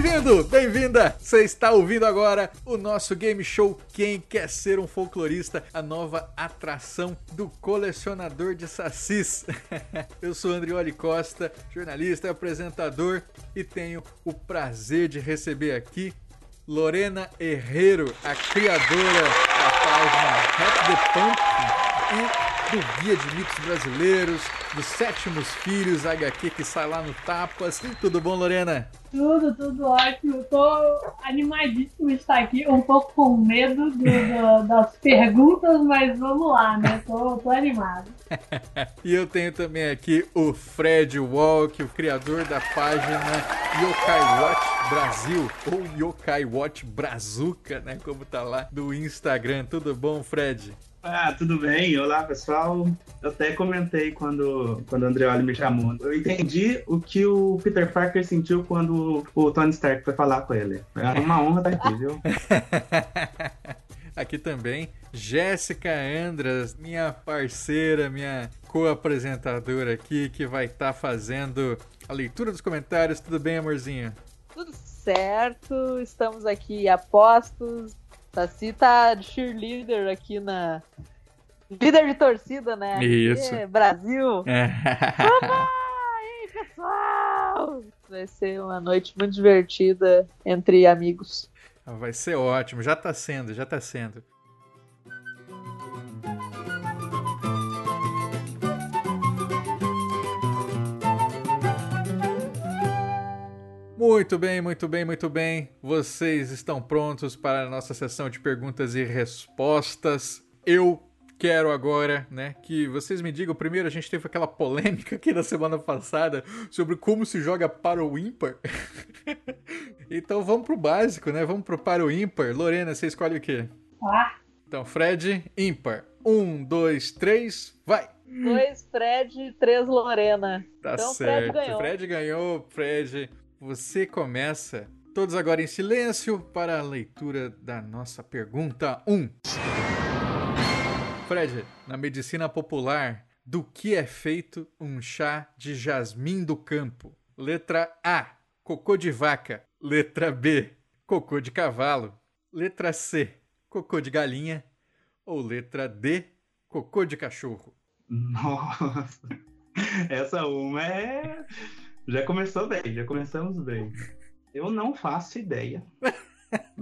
Bem-vindo, bem-vinda! Você está ouvindo agora o nosso game show Quem Quer Ser um Folclorista, a nova atração do colecionador de sacis. Eu sou Andrioli Costa, jornalista e apresentador, e tenho o prazer de receber aqui Lorena Herrero, a criadora da página Rap the Pump e do Guia de Mitos Brasileiros, dos Sétimos Filhos, HQ que sai lá no Tapas. Tudo bom, Lorena? Tudo, tudo ótimo. Tô animadíssimo de estar aqui, um pouco com medo do, do, das perguntas, mas vamos lá, né? Tô, tô animado. e eu tenho também aqui o Fred Walk, o criador da página Yokai Watch Brasil, ou Yokai Watch Brazuca, né? Como tá lá do Instagram. Tudo bom, Fred? Ah, tudo bem? Olá, pessoal. Eu até comentei quando, quando o Andreoli me chamou. Eu entendi o que o Peter Parker sentiu quando o Tony Stark foi falar com ele. Era uma honra estar aqui, viu? aqui também, Jéssica Andras, minha parceira, minha co-apresentadora aqui, que vai estar tá fazendo a leitura dos comentários. Tudo bem, amorzinho? Tudo certo, estamos aqui a postos Saci tá de cheerleader aqui na. Líder de torcida, né? Isso. E, Brasil! É. aí, pessoal! Vai ser uma noite muito divertida entre amigos. Vai ser ótimo, já tá sendo, já tá sendo. Muito bem, muito bem, muito bem. Vocês estão prontos para a nossa sessão de perguntas e respostas. Eu quero agora, né, que vocês me digam. Primeiro, a gente teve aquela polêmica aqui na semana passada sobre como se joga para o ímpar. então vamos pro básico, né? Vamos pro para o ímpar. Lorena, você escolhe o quê? Ah. Então, Fred, ímpar. Um, dois, três, vai! Dois Fred, três Lorena. Tá então, certo. Fred ganhou. Fred ganhou, Fred. Você começa. Todos agora em silêncio para a leitura da nossa pergunta 1. Fred, na medicina popular, do que é feito um chá de jasmim do campo? Letra A: cocô de vaca. Letra B: cocô de cavalo. Letra C: cocô de galinha. Ou letra D: cocô de cachorro? Nossa, essa uma é já começou bem, já começamos bem. Eu não faço ideia.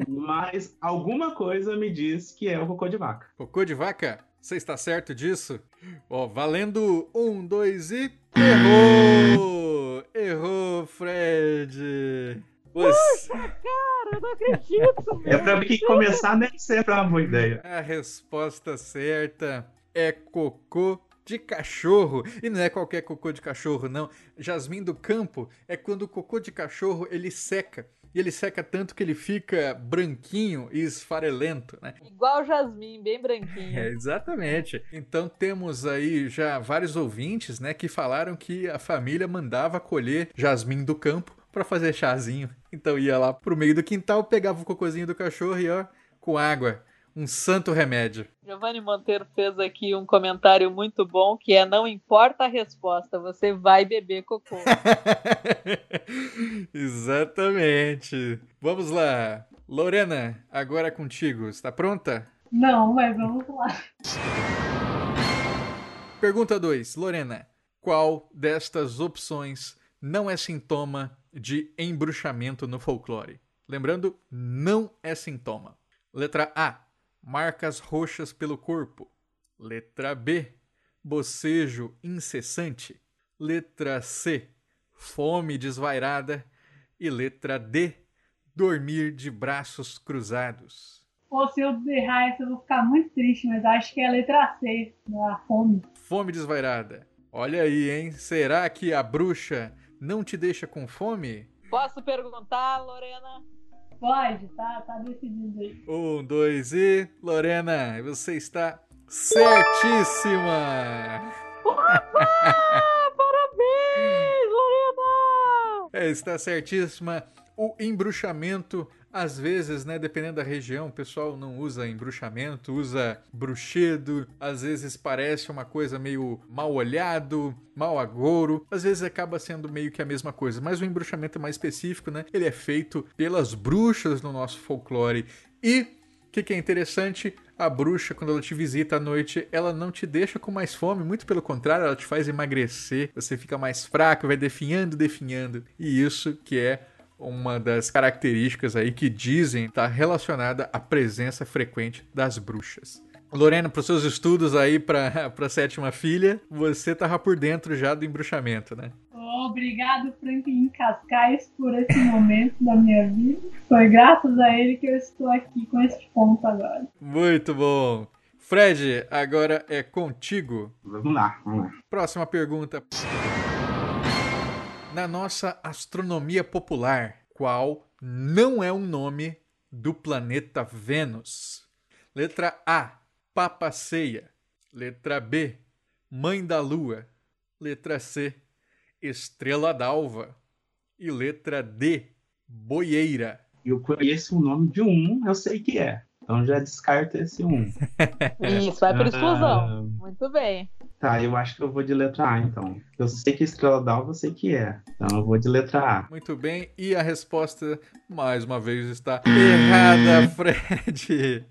mas alguma coisa me diz que é o cocô de vaca. Cocô de vaca? Você está certo disso? Ó, valendo um, dois e. Errou! Errou, Fred! Você... Puxa, cara, eu não acredito! é pra mim que começar nem sempre é uma boa ideia. A resposta certa é cocô de cachorro. E não é qualquer cocô de cachorro, não. Jasmim do campo é quando o cocô de cachorro ele seca. E ele seca tanto que ele fica branquinho e esfarelento, né? Igual jasmim, bem branquinho. É, exatamente. Então temos aí já vários ouvintes, né, que falaram que a família mandava colher jasmim do campo para fazer chazinho. Então ia lá pro meio do quintal, pegava o cocôzinho do cachorro e ó, com água um santo remédio. Giovanni Monteiro fez aqui um comentário muito bom que é não importa a resposta, você vai beber cocô. Exatamente. Vamos lá. Lorena, agora é contigo. Está pronta? Não, mas vamos lá. Pergunta 2. Lorena, qual destas opções não é sintoma de embruxamento no folclore? Lembrando, não é sintoma. Letra A marcas roxas pelo corpo. Letra B, bocejo incessante. Letra C, fome desvairada. E letra D, dormir de braços cruzados. Ou se eu errar essa, eu vou ficar muito triste, mas acho que é a letra C, a fome. Fome desvairada. Olha aí, hein? Será que a bruxa não te deixa com fome? Posso perguntar, Lorena? Pode, tá, tá decidido aí. Um, dois e. Lorena, você está certíssima! Opa! Parabéns, Lorena! É, está certíssima. o embruxamento, às vezes, né, dependendo da região, o pessoal não usa embruxamento, usa bruxedo, às vezes parece uma coisa meio mal olhado, mal agouro, às vezes acaba sendo meio que a mesma coisa, mas o embruxamento é mais específico, né? Ele é feito pelas bruxas no nosso folclore e o que, que é interessante? A bruxa, quando ela te visita à noite, ela não te deixa com mais fome, muito pelo contrário, ela te faz emagrecer, você fica mais fraco, vai definhando, definhando. E isso que é uma das características aí que dizem estar tá relacionada à presença frequente das bruxas. Lorena, para os seus estudos aí para a sétima filha, você tava por dentro já do embruxamento, né? Obrigado, Franklin Cascais, por esse momento da minha vida. Foi graças a ele que eu estou aqui com esse ponto agora. Muito bom. Fred, agora é contigo. Vamos lá, vamos lá. Próxima pergunta. Na nossa astronomia popular, qual não é um nome do planeta Vênus? Letra A, Papaceia. Letra B, Mãe da Lua. Letra C, Estrela d'Alva. E letra D, Boieira. Eu conheço o nome de um, eu sei que é. Então já descarta esse um. Isso, vai por exclusão. Uh... Muito bem. Tá, eu acho que eu vou de letra A, então. Eu sei que Estrela d'Alva eu sei que é. Então eu vou de letra A. Muito bem. E a resposta, mais uma vez, está errada, Fred.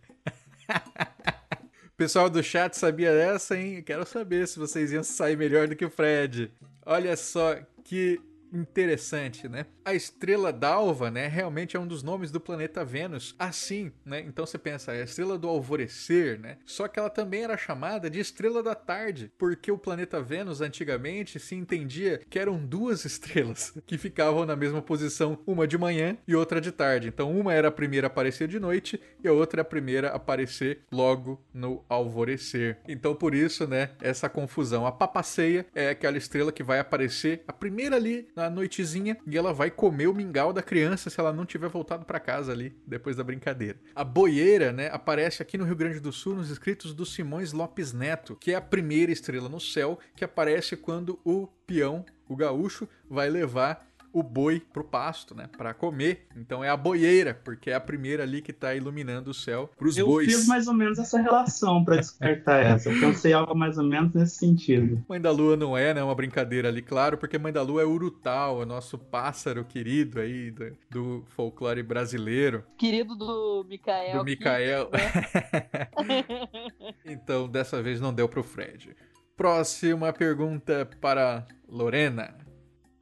Pessoal do chat sabia dessa, hein? Quero saber se vocês iam sair melhor do que o Fred. Olha só que interessante, né? A estrela d'alva, né, realmente é um dos nomes do planeta Vênus. Assim, né? Então você pensa, a estrela do alvorecer, né? Só que ela também era chamada de estrela da tarde, porque o planeta Vênus antigamente se entendia que eram duas estrelas que ficavam na mesma posição, uma de manhã e outra de tarde. Então uma era a primeira a aparecer de noite e a outra é a primeira a aparecer logo no alvorecer. Então por isso, né, essa confusão. A papaceia é aquela estrela que vai aparecer a primeira ali na noitezinha e ela vai comer o mingau da criança se ela não tiver voltado para casa ali depois da brincadeira. A boieira, né, aparece aqui no Rio Grande do Sul nos escritos do Simões Lopes Neto, que é a primeira estrela no céu que aparece quando o peão, o gaúcho, vai levar o boi pro pasto, né, para comer. Então é a boieira, porque é a primeira ali que tá iluminando o céu pros eu bois. Eu fiz mais ou menos essa relação para descartar essa. Eu pensei algo mais ou menos nesse sentido. Mãe da Lua não é, né, uma brincadeira ali, claro, porque Mãe da Lua é Urutau, é nosso pássaro querido aí do, do folclore brasileiro. Querido do Mikael. Do Mikael. Né? então, dessa vez não deu pro Fred. Próxima pergunta para Lorena.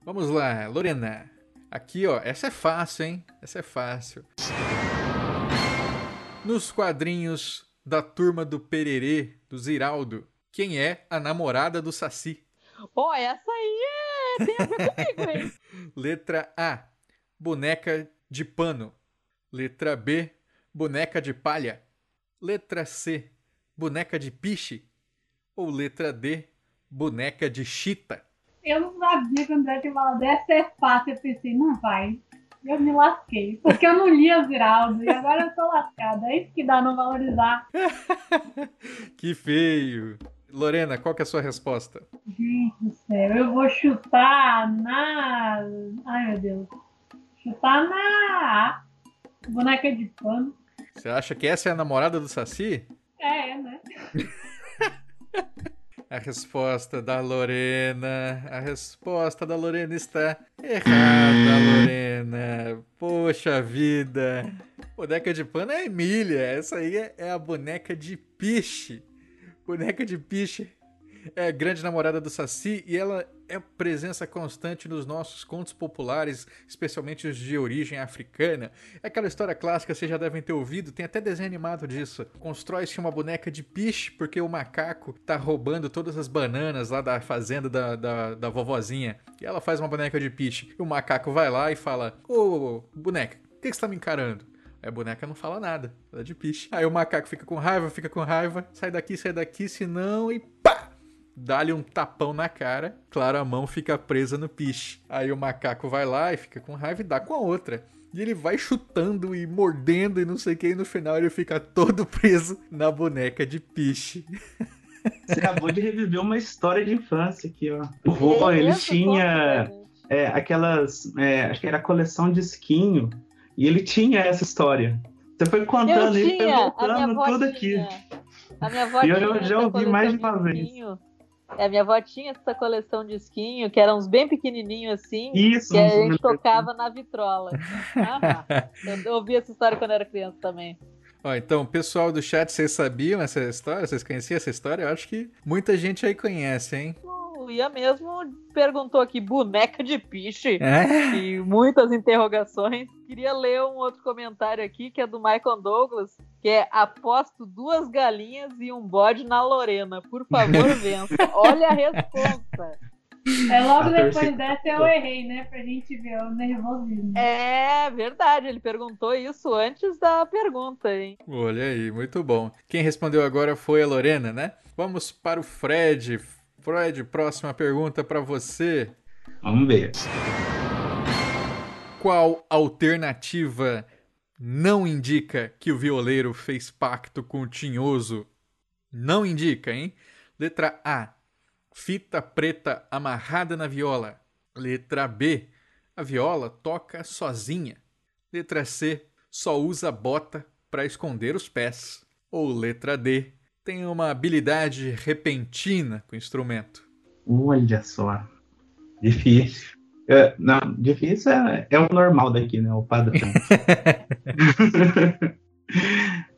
Vamos lá, Lorena. Aqui, ó, essa é fácil, hein? Essa é fácil. Nos quadrinhos da turma do Pererê, do Ziraldo, quem é a namorada do Saci? Ó, oh, essa aí é... tem a ver comigo, hein? Letra A, boneca de pano. Letra B, boneca de palha. Letra C, boneca de piche. Ou letra D, boneca de chita. Eu não sabia que o André tinha falado essa é fácil. Eu pensei, não vai. Eu me lasquei. Porque eu não li o Ziraldo e agora eu tô lascada. É isso que dá não valorizar. que feio. Lorena, qual que é a sua resposta? Gente do céu, eu vou chutar na. Ai meu Deus. Chutar na boneca de pano. Você acha que essa é a namorada do Saci? É, né? A resposta da Lorena. A resposta da Lorena está errada, Lorena. Poxa vida. Boneca de pano é Emília. Essa aí é a boneca de piche. Boneca de piche é a grande namorada do Saci e ela é presença constante nos nossos contos populares, especialmente os de origem africana. É aquela história clássica, vocês já devem ter ouvido, tem até desenho animado disso. Constrói-se uma boneca de piche porque o macaco tá roubando todas as bananas lá da fazenda da, da, da vovozinha. E ela faz uma boneca de piche. E o macaco vai lá e fala: Ô, boneca, por que você tá me encarando? Aí a boneca não fala nada, ela é de piche. Aí o macaco fica com raiva, fica com raiva, sai daqui, sai daqui, senão e pá! Dá-lhe um tapão na cara, claro, a mão fica presa no piche. Aí o macaco vai lá e fica com raiva e dá com a outra. E ele vai chutando e mordendo e não sei o que, e no final ele fica todo preso na boneca de piche. Você acabou de reviver uma história de infância aqui, ó. O vô, ele tinha. é, aquelas. é, acho que era coleção de esquinho. E ele tinha essa história. Você foi contando eu e foi tinha, a minha voltando avó tudo aqui. A minha avó E eu tinha já ouvi mais de uma vez. É, a minha avó tinha essa coleção de esquinho, que eram uns bem pequenininhos assim, Isso, que a isso gente tocava na vitrola. Ah, eu ouvi essa história quando era criança também. Ó, então, pessoal do chat, vocês sabiam essa história? Vocês conheciam essa história? Eu acho que muita gente aí conhece, hein? O Ian mesmo perguntou aqui, boneca de piche? É? E muitas interrogações. Queria ler um outro comentário aqui, que é do Michael Douglas, que é aposto duas galinhas e um bode na Lorena. Por favor, vença. Olha a resposta. É logo A depois torcida. dessa eu errei, né? Pra gente ver o nervosismo. É verdade, ele perguntou isso antes da pergunta, hein? Olha aí, muito bom. Quem respondeu agora foi a Lorena, né? Vamos para o Fred. Fred, próxima pergunta para você. Vamos ver. Qual alternativa não indica que o violeiro fez pacto com o tinhoso? Não indica, hein? Letra A. Fita preta amarrada na viola. Letra B. A viola toca sozinha. Letra C. Só usa bota para esconder os pés. Ou letra D. Tem uma habilidade repentina com o instrumento. Olha só. Difícil. É, não, difícil é, é o normal daqui, né? O padrão.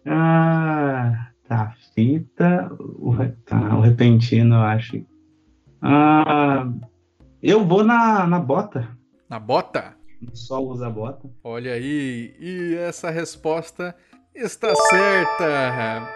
ah, tá. Fita. O, tá, o repentino, eu acho. Ah, eu vou na, na bota. Na bota? Só usa bota. Olha aí, e essa resposta está certa.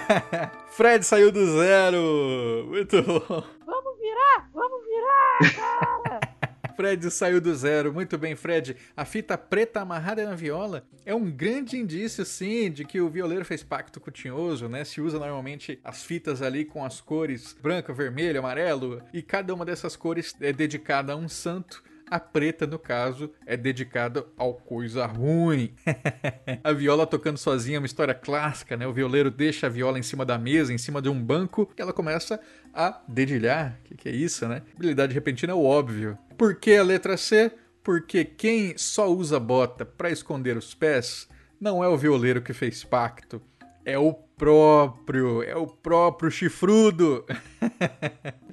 Fred saiu do zero. Muito bom. Vamos virar! Vamos virar! Fred saiu do zero. Muito bem, Fred. A fita preta amarrada na viola é um grande indício, sim, de que o violeiro fez pacto com o tinhoso, né? Se usa normalmente as fitas ali com as cores branco, vermelho, amarelo, e cada uma dessas cores é dedicada a um santo. A preta, no caso, é dedicada ao coisa ruim. a viola tocando sozinha é uma história clássica, né? O violeiro deixa a viola em cima da mesa, em cima de um banco, e ela começa a dedilhar. O que, que é isso, né? Habilidade repentina é o óbvio. Por que a letra C? Porque quem só usa bota para esconder os pés não é o violeiro que fez pacto. É o próprio, é o próprio chifrudo.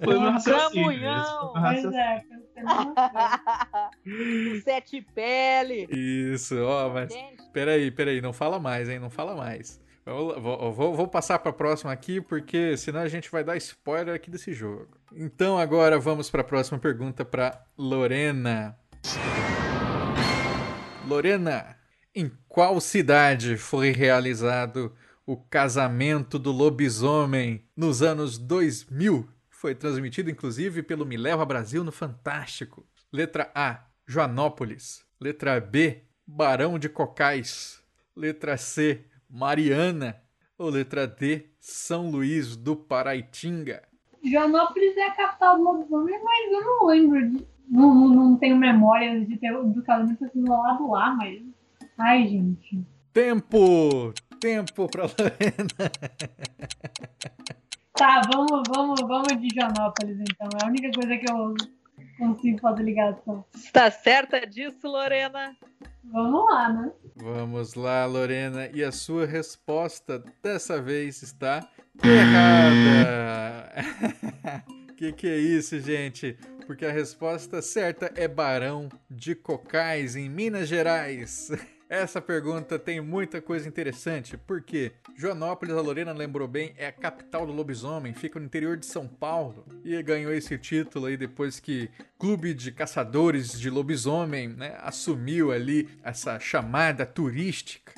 Foi Um Pois raciocínio. é. Sete pele. Isso, ó, mas peraí, peraí, não fala mais, hein? Não fala mais. Vou, vou, vou- vou passar para a próxima aqui, porque senão a gente vai dar spoiler aqui desse jogo. Então agora vamos para a próxima pergunta para Lorena. Lorena, em qual cidade foi realizado o casamento do lobisomem nos anos 2000? Foi transmitido inclusive pelo Me Leva Brasil no Fantástico. Letra A, Joanópolis. Letra B, Barão de Cocais. Letra C, Mariana. Ou letra D, São Luís do Paraitinga. Joanópolis é a capital do lobisomem, mas eu não lembro de. Não, não, tenho memória de ter do casamento ter sido rolado lá, mas. Ai, gente. Tempo! Tempo pra Lorena. Tá, vamos, vamos, vamos de Joanópolis então. É a única coisa que eu consigo fazer ligação. está certa disso, Lorena? Vamos lá, né? Vamos lá, Lorena. E a sua resposta dessa vez está errada. que que é isso, gente? Porque a resposta certa é Barão de Cocais, em Minas Gerais. Essa pergunta tem muita coisa interessante, porque Joanópolis, a Lorena lembrou bem, é a capital do lobisomem, fica no interior de São Paulo e ganhou esse título aí depois que Clube de Caçadores de Lobisomem né, assumiu ali essa chamada turística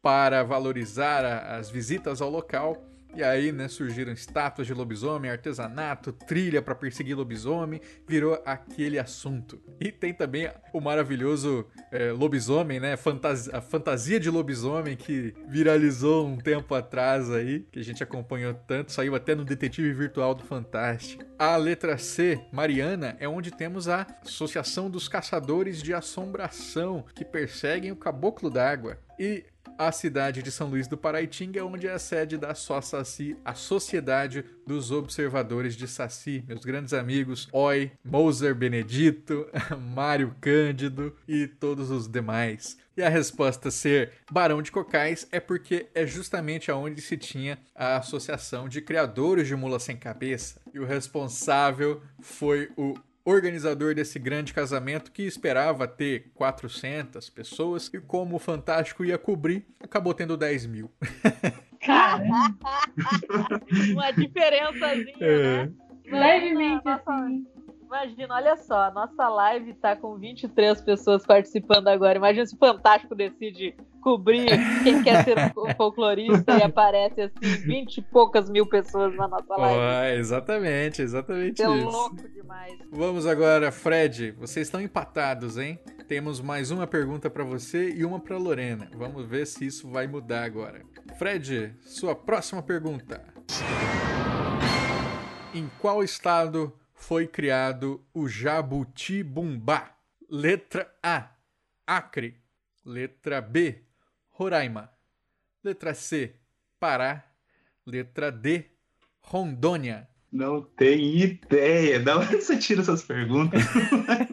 para valorizar as visitas ao local. E aí, né, surgiram estátuas de lobisomem, artesanato, trilha para perseguir lobisomem, virou aquele assunto. E tem também o maravilhoso é, lobisomem, né, fantas- a fantasia de lobisomem que viralizou um tempo atrás aí, que a gente acompanhou tanto, saiu até no Detetive Virtual do Fantástico. A letra C, Mariana, é onde temos a Associação dos Caçadores de Assombração, que perseguem o Caboclo d'Água. E a cidade de São Luís do Paraitinga é onde é a sede da SOSACI, a Sociedade dos Observadores de Saci, meus grandes amigos Oi, Moser Benedito, Mário Cândido e todos os demais. E a resposta ser Barão de Cocais é porque é justamente aonde se tinha a Associação de Criadores de Mula Sem Cabeça. E o responsável foi o organizador desse grande casamento que esperava ter 400 pessoas e como o Fantástico ia cobrir, acabou tendo 10 mil. Caramba, Uma diferençazinha, É. né? levemente assim. Imagina, olha só, a nossa live tá com 23 pessoas participando agora. Imagina se o Fantástico decide cobrir quem quer ser folclorista e aparece assim 20 e poucas mil pessoas na nossa live. Ó, exatamente, exatamente É isso. louco demais. Vamos agora, Fred. Vocês estão empatados, hein? Temos mais uma pergunta para você e uma para Lorena. Vamos ver se isso vai mudar agora. Fred, sua próxima pergunta. Em qual estado foi criado o Jabutibumbá? Letra A, Acre. Letra B, Roraima. Letra C, Pará. Letra D, Rondônia. Não tem ideia. Da onde você tira essas perguntas?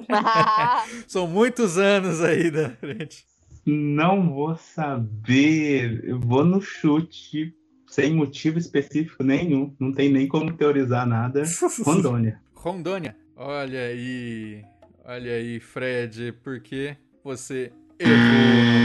São muitos anos aí da frente. Não vou saber. Eu vou no chute, sem motivo específico nenhum. Não tem nem como teorizar nada. Rondônia. Rondônia. Olha aí. Olha aí, Fred, porque você errou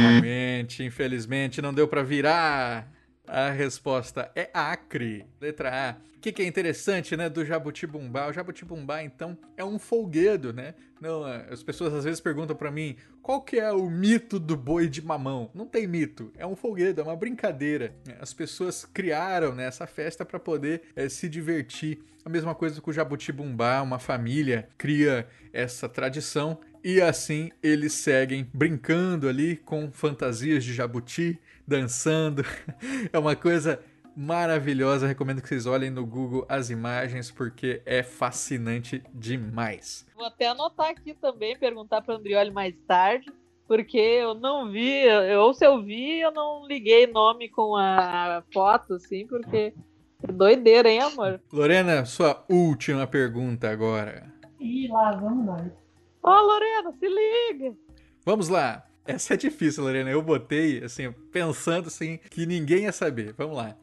novamente. Infelizmente, não deu pra virar. A resposta é Acre, letra A. O que, que é interessante, né, do Jabutibumbá? O Jabutibumbá, então, é um folguedo, né? Não, as pessoas às vezes perguntam pra mim qual que é o mito do boi de mamão. Não tem mito, é um folguedo, é uma brincadeira. As pessoas criaram né, essa festa para poder eh, se divertir. A mesma coisa com o Jabutibumbá, uma família cria essa tradição e assim eles seguem brincando ali com fantasias de jabuti, dançando. É uma coisa maravilhosa. Recomendo que vocês olhem no Google as imagens porque é fascinante demais. Vou até anotar aqui também, perguntar para Andrioli mais tarde, porque eu não vi, eu- ou se eu vi, eu não liguei nome com a foto, assim, porque é doideira, hein, amor? Lorena, sua última pergunta agora. E lá, vamos nós. Ó, Lorena, se liga! Vamos lá. Essa é difícil, Lorena. Eu botei, assim, pensando assim, que ninguém ia saber. Vamos lá.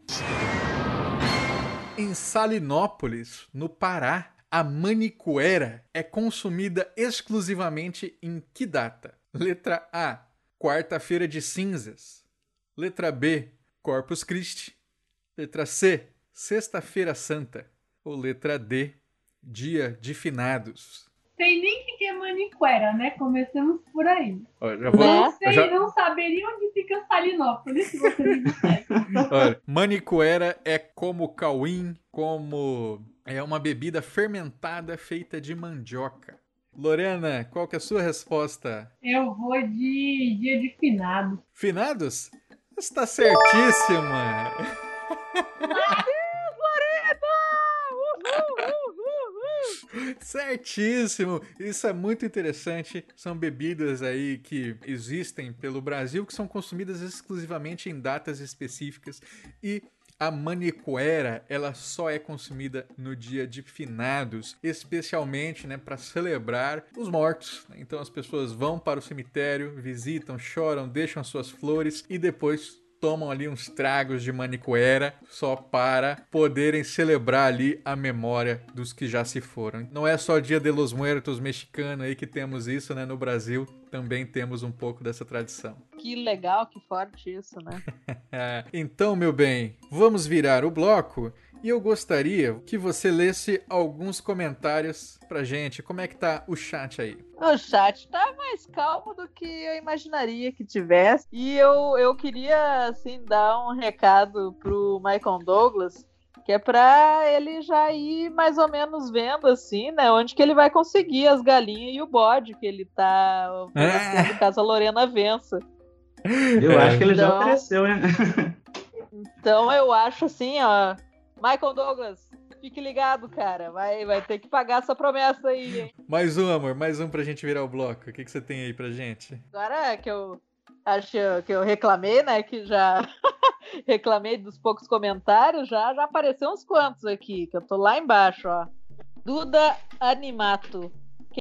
Em Salinópolis, no Pará, a manicuera é consumida exclusivamente em que data? Letra A, quarta-feira de cinzas. Letra B, Corpus Christi. Letra C, sexta-feira santa. Ou letra D, dia de finados. Tem nem maniquera, né? Começamos por aí. Já vou-? Não sei, já- não saberia onde fica Salinópolis, se você me disser. Olha, manicuera é como cauim, como é uma bebida fermentada feita de mandioca. Lorena, qual que é a sua resposta? Eu vou de dia de finado. Finados? Está certíssima! Certíssimo! Isso é muito interessante. São bebidas aí que existem pelo Brasil que são consumidas exclusivamente em datas específicas e a manicuera, ela só é consumida no dia de finados, especialmente, né, para celebrar os mortos. né? Então as pessoas vão para o cemitério, visitam, choram, deixam suas flores e depois tomam ali uns tragos de manicuera só para poderem celebrar ali a memória dos que já se foram. Não é só Dia de los Muertos mexicano aí que temos isso, né? No Brasil também temos um pouco dessa tradição. Que legal, que forte isso, né? É, então, meu bem, vamos virar o bloco e eu gostaria que você lesse alguns comentários pra gente. Como é que tá o chat aí? O chat tá mais calmo do que eu imaginaria que tivesse. E eu, eu queria, assim, dar um recado pro Michael Douglas, que é pra ele já ir mais ou menos vendo, assim, né, onde que ele vai conseguir as galinhas e o bode que ele tá oferecendo caso a Lorena vença. Eu acho que ele já Não. ofereceu, né? Então eu acho assim, ó. Michael Douglas, fique ligado, cara. Vai, vai ter que pagar essa promessa aí, hein? Mais um, amor, mais um pra gente virar o bloco. O que, que você tem aí pra gente? Agora que eu acho que eu reclamei, né? Que já reclamei dos poucos comentários, já, já apareceu uns quantos aqui, que eu tô lá embaixo, ó. Duda Animato.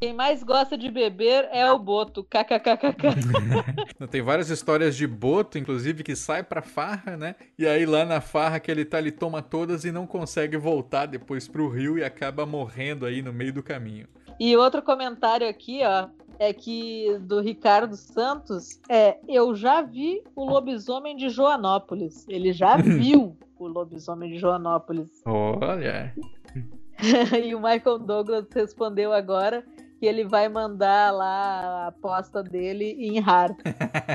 Quem mais gosta de beber é o Boto. KKKKK. Tem várias histórias de Boto, inclusive, que sai pra farra, né? E aí lá na farra que ele tá, ele toma todas e não consegue voltar depois pro rio e acaba morrendo aí no meio do caminho. E outro comentário aqui, ó, é que do Ricardo Santos é eu já vi o lobisomem de Joanópolis. Ele já viu o lobisomem de Joanópolis. Olha. e o Michael Douglas respondeu agora que ele vai mandar lá a aposta dele em RAR.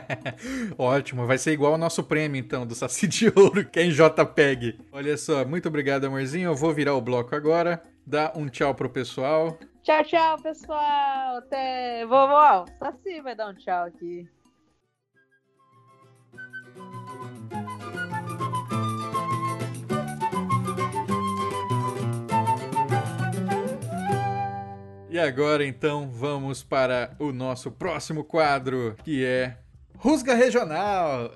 Ótimo, vai ser igual ao nosso prêmio então, do Saci de Ouro, que é em JPEG. Olha só, muito obrigado, amorzinho. Eu vou virar o bloco agora. Dá um tchau pro pessoal. Tchau, tchau, pessoal. Até. Vovó, Saci vai dar um tchau aqui. E agora então vamos para o nosso próximo quadro, que é Rusga Regional.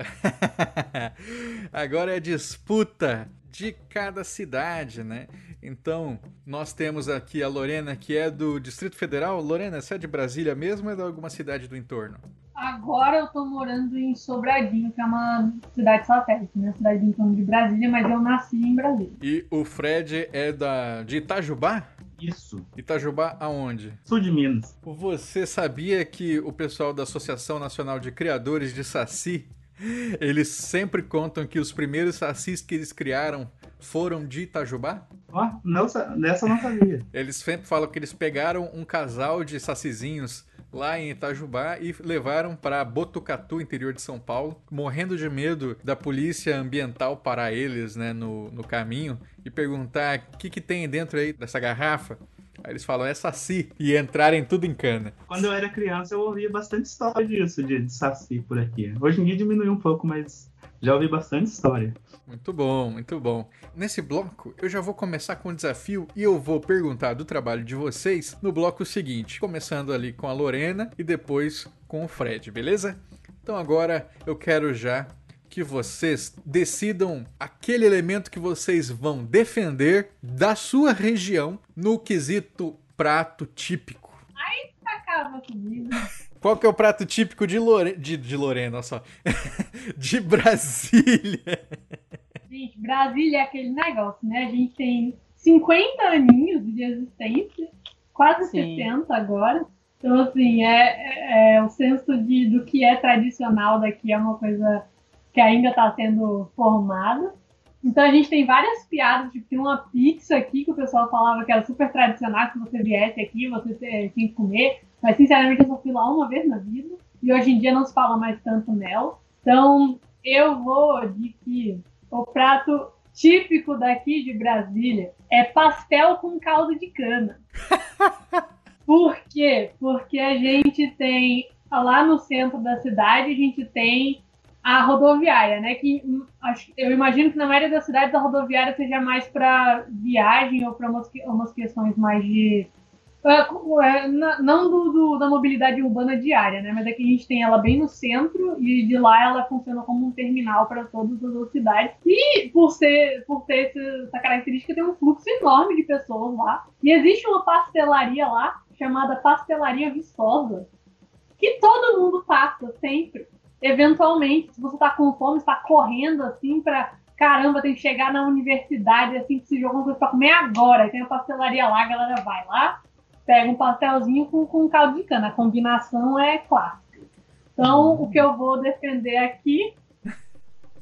agora é disputa de cada cidade, né? Então, nós temos aqui a Lorena, que é do Distrito Federal. Lorena, você é de Brasília mesmo ou é de alguma cidade do entorno? Agora eu tô morando em Sobradinho, que é uma cidade satélite, né? Cidade do entorno de Brasília, mas eu nasci em Brasília. E o Fred é da de Itajubá? Isso. Itajubá aonde? Sul de Minas. Você sabia que o pessoal da Associação Nacional de Criadores de Saci, eles sempre contam que os primeiros sacis que eles criaram foram de Itajubá? Ó, não, dessa eu não sabia. Eles sempre falam que eles pegaram um casal de sacizinhos lá em Itajubá e levaram para Botucatu, interior de São Paulo, morrendo de medo da polícia ambiental parar eles né, no, no caminho e perguntar o que, que tem dentro aí dessa garrafa. Aí eles falam, é saci, e entrarem tudo em cana. Quando eu era criança, eu ouvia bastante história disso, de, de saci por aqui. Hoje em dia diminuiu um pouco, mas já ouvi bastante história. Muito bom, muito bom. Nesse bloco, eu já vou começar com um desafio e eu vou perguntar do trabalho de vocês no bloco seguinte, começando ali com a Lorena e depois com o Fred, beleza? Então agora eu quero já que vocês decidam aquele elemento que vocês vão defender da sua região no quesito prato típico. Ai, acaba comigo. Qual que é o prato típico de, Lore... de, de Lorena, olha só. de Brasília. Gente, Brasília é aquele negócio, né? A gente tem 50 aninhos de existência, quase Sim. 60 agora. Então, assim, é, é, é, o senso de, do que é tradicional daqui é uma coisa que ainda está sendo formada. Então a gente tem várias piadas, tipo, tem uma pizza aqui que o pessoal falava que era super tradicional, que você viesse aqui, você tinha que comer. Mas sinceramente eu só fui lá uma vez na vida. E hoje em dia não se fala mais tanto nela. Então eu vou de que o prato típico daqui de Brasília é pastel com caldo de cana. Por quê? Porque a gente tem lá no centro da cidade, a gente tem a rodoviária, né? Que hum, eu imagino que na maioria das cidades a rodoviária seja mais para viagem ou para umas, questões mais de é, é, não do, do, da mobilidade urbana diária, né? Mas é que a gente tem ela bem no centro e de lá ela funciona como um terminal para todas as outras cidades. E por ser, por ter essa característica, tem um fluxo enorme de pessoas lá. E existe uma pastelaria lá chamada Pastelaria Vistosa, que todo mundo passa sempre eventualmente, se você tá com fome, está correndo assim para caramba, tem que chegar na universidade assim que se joga uma coisa para comer agora. Tem a pastelaria lá, a galera vai lá, pega um pastelzinho com, com caldo de cana. A combinação é clássica. Então, o que eu vou defender aqui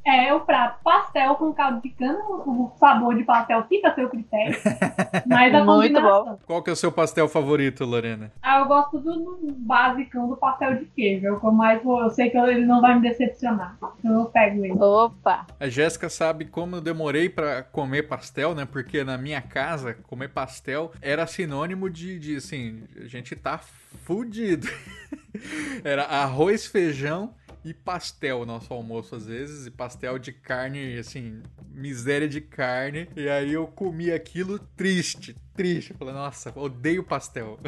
é o prato pastel com caldo de cana. O sabor de pastel fica a seu critério. Mas a Muito combinação. Bom. Qual que é o seu pastel favorito, Lorena? Ah, eu gosto do, do basicão do pastel de queijo. É o que eu mais vou. Eu sei que ele não vai me decepcionar. Então eu pego ele. Opa! A Jéssica sabe como eu demorei para comer pastel, né? Porque na minha casa, comer pastel era sinônimo de, de assim, a gente tá fudido. era arroz, feijão e pastel nosso almoço às vezes, e pastel de carne, assim, miséria de carne. E aí eu comi aquilo triste, triste. Falei, nossa, odeio pastel.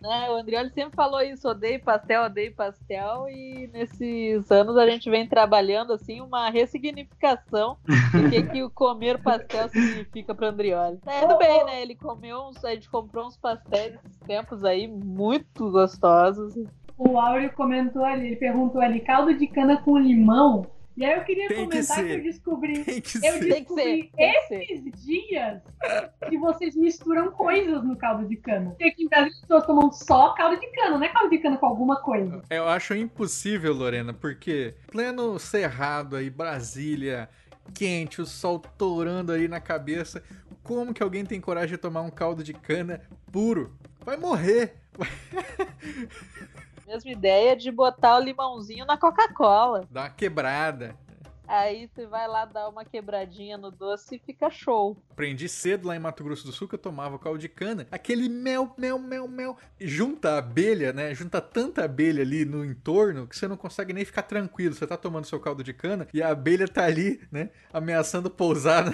né? O Andrioli sempre falou isso, odeio pastel, odeio pastel, e nesses anos a gente vem trabalhando assim uma ressignificação do que, que o comer pastel significa para Andrioli. É, tudo bem, né? Ele comeu uns, a gente comprou uns pastéis tempos aí muito gostosos. O Áureo comentou ali, ele perguntou ali, caldo de cana com limão e aí eu queria Tem que comentar que, ser. eu descobri. Tem que Eu que descobri tem que ser. esses dias que vocês misturam coisas no caldo de cana. Porque aqui em Brasil as pessoas tomam só caldo de cana, não é caldo de cana com alguma coisa. Eu acho impossível, Lorena, porque pleno cerrado aí, Brasília, quente, o sol torando aí na cabeça. Como que alguém tem coragem de tomar um caldo de cana puro? Vai morrer. Mesma ideia de botar o limãozinho na Coca-Cola. Dá uma quebrada. Aí você vai lá dar uma quebradinha no doce e fica show. Aprendi cedo lá em Mato Grosso do Sul que eu tomava caldo de cana. Aquele mel, mel, mel, mel. Junta a abelha, né? Junta tanta abelha ali no entorno que você não consegue nem ficar tranquilo. Você tá tomando seu caldo de cana e a abelha tá ali, né? Ameaçando pousar, na-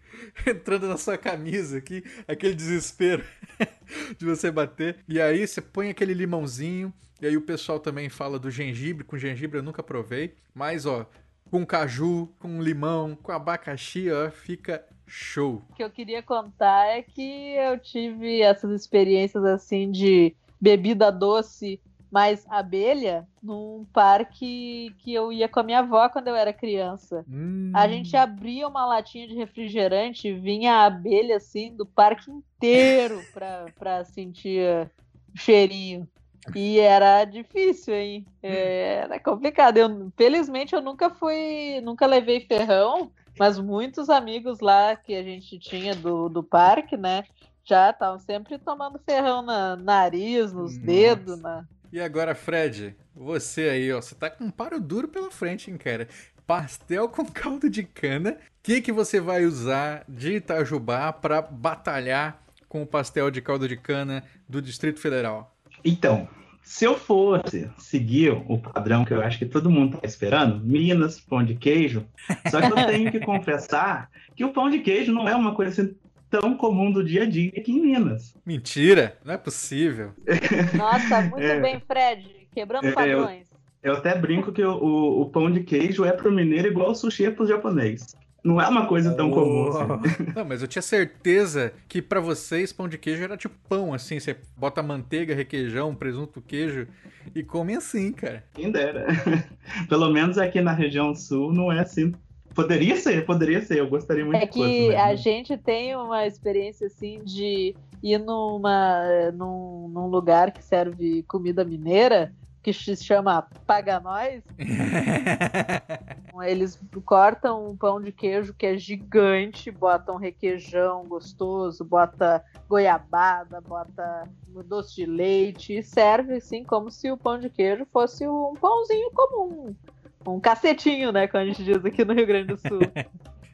entrando na sua camisa aqui. Aquele desespero de você bater. E aí você põe aquele limãozinho. E aí o pessoal também fala do gengibre. Com gengibre eu nunca provei. Mas, ó, com caju, com limão, com abacaxi, ó, fica show. O que eu queria contar é que eu tive essas experiências assim de bebida doce mais abelha num parque que eu ia com a minha avó quando eu era criança. Hum. A gente abria uma latinha de refrigerante e vinha a abelha assim do parque inteiro pra, pra sentir o cheirinho. E era difícil, hein? Era complicado. Eu, felizmente eu nunca fui, nunca levei ferrão, mas muitos amigos lá que a gente tinha do, do parque, né? Já estavam sempre tomando ferrão na nariz, nos Nossa. dedos, na, E agora, Fred, você aí, ó, você tá com um paro duro pela frente, hein, cara? Pastel com caldo de cana. O que, que você vai usar de Itajubá pra batalhar com o pastel de caldo de cana do Distrito Federal? Então, se eu fosse seguir o padrão que eu acho que todo mundo tá esperando, Minas, pão de queijo, só que eu tenho que confessar que o pão de queijo não é uma coisa assim tão comum do dia a dia aqui em Minas. Mentira, não é possível. Nossa, muito É. bem, Fred. Quebrando É, eu- padrões. Eu até brinco que o, o- o pão de queijo é pro mineiro igual o sushi é pro japonês. Não é uma coisa tão comum assim. Não, mas eu tinha certeza que pra vocês pão de queijo era tipo pão, assim. Você bota manteiga, requeijão, presunto, queijo e come assim, cara. Quem dera. Pelo menos aqui na região sul não é assim. Poderia ser, poderia ser. Eu gostaria muito É que a gente tem uma experiência assim de ir numa, num, num lugar que serve comida mineira, que se chama Paga Nós. Eles cortam um pão de queijo que é gigante, botam requeijão gostoso, bota goiabada, bota doce de leite e serve assim como se o pão de queijo fosse um pãozinho comum. Um cacetinho, né? Como a gente diz aqui no Rio Grande do Sul.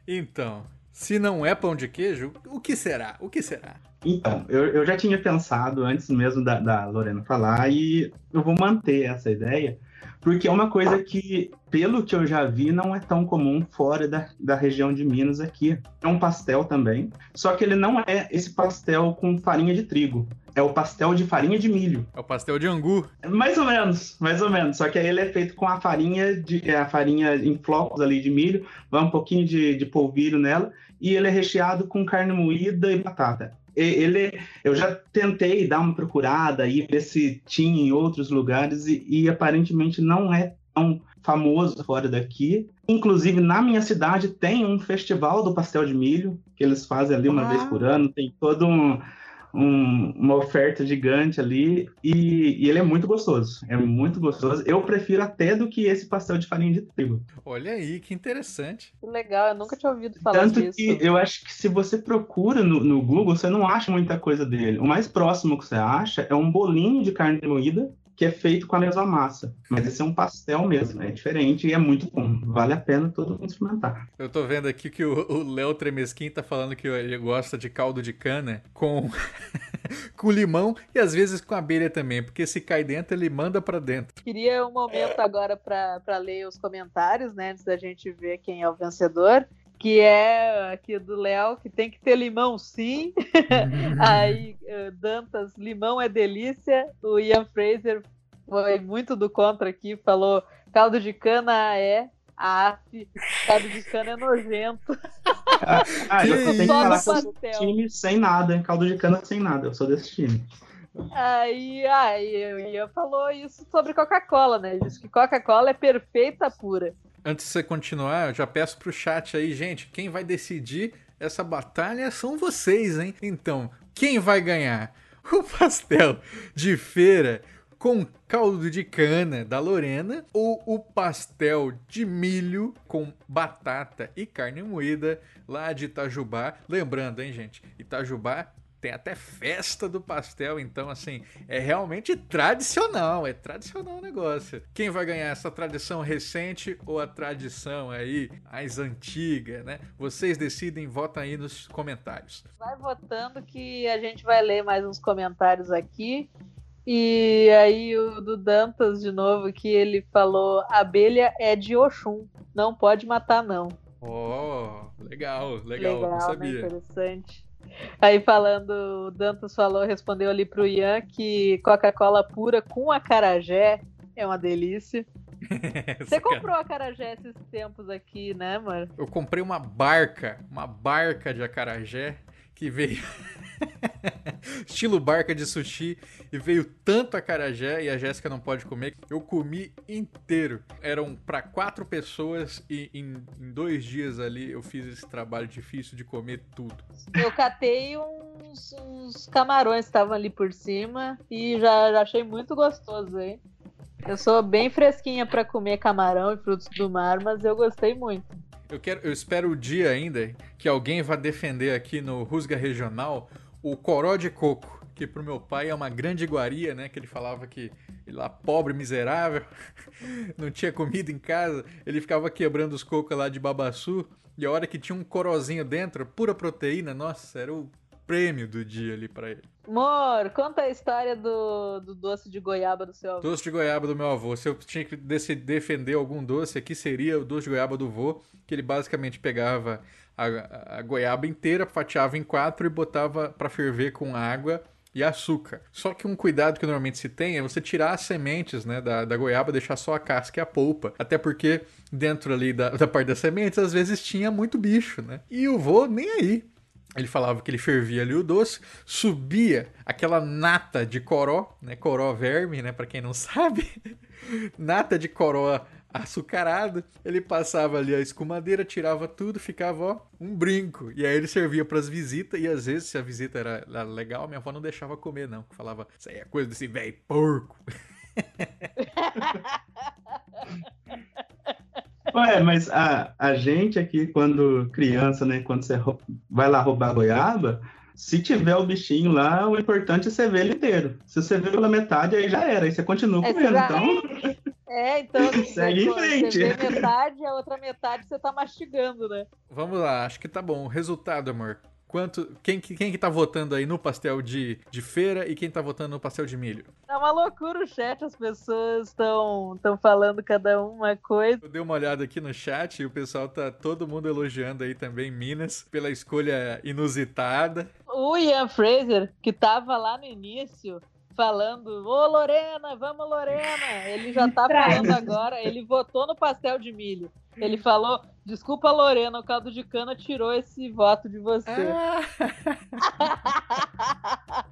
Então, se não é pão de queijo, o que será? O que será? Então, eu, eu já tinha pensado antes mesmo da, da Lorena falar e eu vou manter essa ideia, porque é uma coisa que, pelo que eu já vi, não é tão comum fora da, da região de Minas aqui. É um pastel também, só que ele não é esse pastel com farinha de trigo. É o pastel de farinha de milho. É o pastel de angu. Mais ou menos, mais ou menos. Só que aí ele é feito com a farinha de é, a farinha em flocos ali de milho, vai um pouquinho de, de polvilho nela e ele é recheado com carne moída e batata. E- Ele, eu já tentei dar uma procurada e ver se tinha em outros lugares e, e aparentemente não é tão famoso fora daqui. Inclusive na minha cidade tem um festival do pastel de milho que eles fazem ali uma Ah. vez por ano. Tem todo um, um- uma oferta gigante ali e, e ele é muito gostoso. É muito gostoso. Eu prefiro até do que esse pastel de farinha de trigo. Olha aí, que interessante. Que legal, eu nunca tinha ouvido falar Tanto disso. que eu acho que se você procura no, no Google, você não acha muita coisa dele. O mais próximo que você acha é um bolinho de carne moída que é feito com a mesma massa. Mas esse é um pastel mesmo, é diferente e é muito bom. Vale a pena todo mundo experimentar. Eu tô vendo aqui que o Léo Tremesquim tá falando que ele gosta de caldo de cana com, com limão e às vezes com abelha também, porque se cai dentro, ele manda pra dentro. Queria um momento agora para ler os comentários, né? Antes da gente ver quem é o vencedor. Que é aqui do Léo, que tem que ter limão sim. Aí, eh, Dantas, limão é delícia. O Ian Fraser foi muito do contra aqui, falou caldo de cana é af, caldo de cana é nojento. Ah, ah, eu Que tenho que falar isso? que eu sou desse time sem nada, hein? Caldo de cana sem nada, eu sou desse time. Aí, aí o Ian falou isso sobre Coca-Cola, né? Ele disse que Coca-Cola é perfeita pura. Antes de você continuar, eu já peço pro chat aí, gente, quem vai decidir essa batalha são vocês, hein? Então, quem vai ganhar? O pastel de feira com caldo de cana da Lorena ou o pastel de milho com batata e carne moída lá de Itajubá? Lembrando, hein, gente, Itajubá tem até festa do pastel, então assim, é realmente tradicional, é tradicional o negócio. Quem vai ganhar essa tradição recente ou a tradição aí mais antiga, né? Vocês decidem, votam aí nos comentários. Vai votando que a gente vai ler mais uns comentários aqui. E aí o do Dantas de novo que ele falou: abelha é de Oxum, não pode matar não. Oh, legal, legal, não né? sabia. Interessante. Aí falando, o Dantas falou, respondeu ali pro Ian que Coca-Cola pura com acarajé é uma delícia. Você comprou acarajé esses tempos aqui, né, mano? Eu comprei uma barca, uma barca de acarajé que veio estilo barca de sushi e veio tanto acarajé e a Jéssica não pode comer. Eu comi inteiro. Eram para quatro pessoas e em, em dois dias ali eu fiz esse trabalho difícil de comer tudo. Eu catei uns, uns camarões que estavam ali por cima e já, já achei muito gostoso, hein? Eu sou bem fresquinha para comer camarão e frutos do mar, mas eu gostei muito. Eu, quero, eu espero o dia ainda que alguém vá defender aqui no Rusga Regional o coró de coco, que pro meu pai é uma grande iguaria, né? Que ele falava que ele lá pobre, miserável, não tinha comida em casa, ele ficava quebrando os cocos lá de babaçu, e a hora que tinha um corozinho dentro, pura proteína, nossa, era o prêmio do dia ali pra ele. Amor, conta a história do, do doce de goiaba do seu avô. Doce de goiaba do meu avô. Se eu tinha que defender algum doce aqui, seria o doce de goiaba do vô, que ele basicamente pegava a, a goiaba inteira, fatiava em quatro e botava pra ferver com água e açúcar. Só que um cuidado que normalmente se tem é você tirar as sementes né, da, da goiaba, deixar só a casca e a polpa. Até porque dentro ali da, da parte das sementes, às vezes tinha muito bicho, né? E o vô nem aí. Ele falava que ele fervia ali o doce, subia aquela nata de coró, né? Coró verme, né? Para quem não sabe, nata de coró açucarado. Ele passava ali a escumadeira, tirava tudo, ficava ó, um brinco. E aí ele servia para as visitas e às vezes se a visita era, era legal, minha avó não deixava comer não, falava isso aí é coisa desse velho porco. Ué, mas a, a gente aqui, quando criança, né? Quando você vai lá roubar goiaba, se tiver o bichinho lá, o importante é você ver ele inteiro. Se você vê pela metade, aí já era. Aí você continua É, comendo. Então, É, então Segue em você, frente. você vê metade, a outra metade você tá mastigando, né? Vamos lá, acho que tá bom. Resultado, amor. Quanto, quem, que- quem que tá votando aí no pastel de, de feira e quem tá votando no pastel de milho? É uma loucura o chat, as pessoas estão estão falando cada um uma coisa. Eu dei uma olhada aqui no chat e o pessoal tá todo mundo elogiando aí também Minas pela escolha inusitada. O Ian Fraser, que tava lá no início falando, ô Lorena, vamos Lorena, ele já tá falando agora, ele votou no pastel de milho. Ele falou, desculpa Lorena, o caldo de cana tirou esse voto de você. Ah,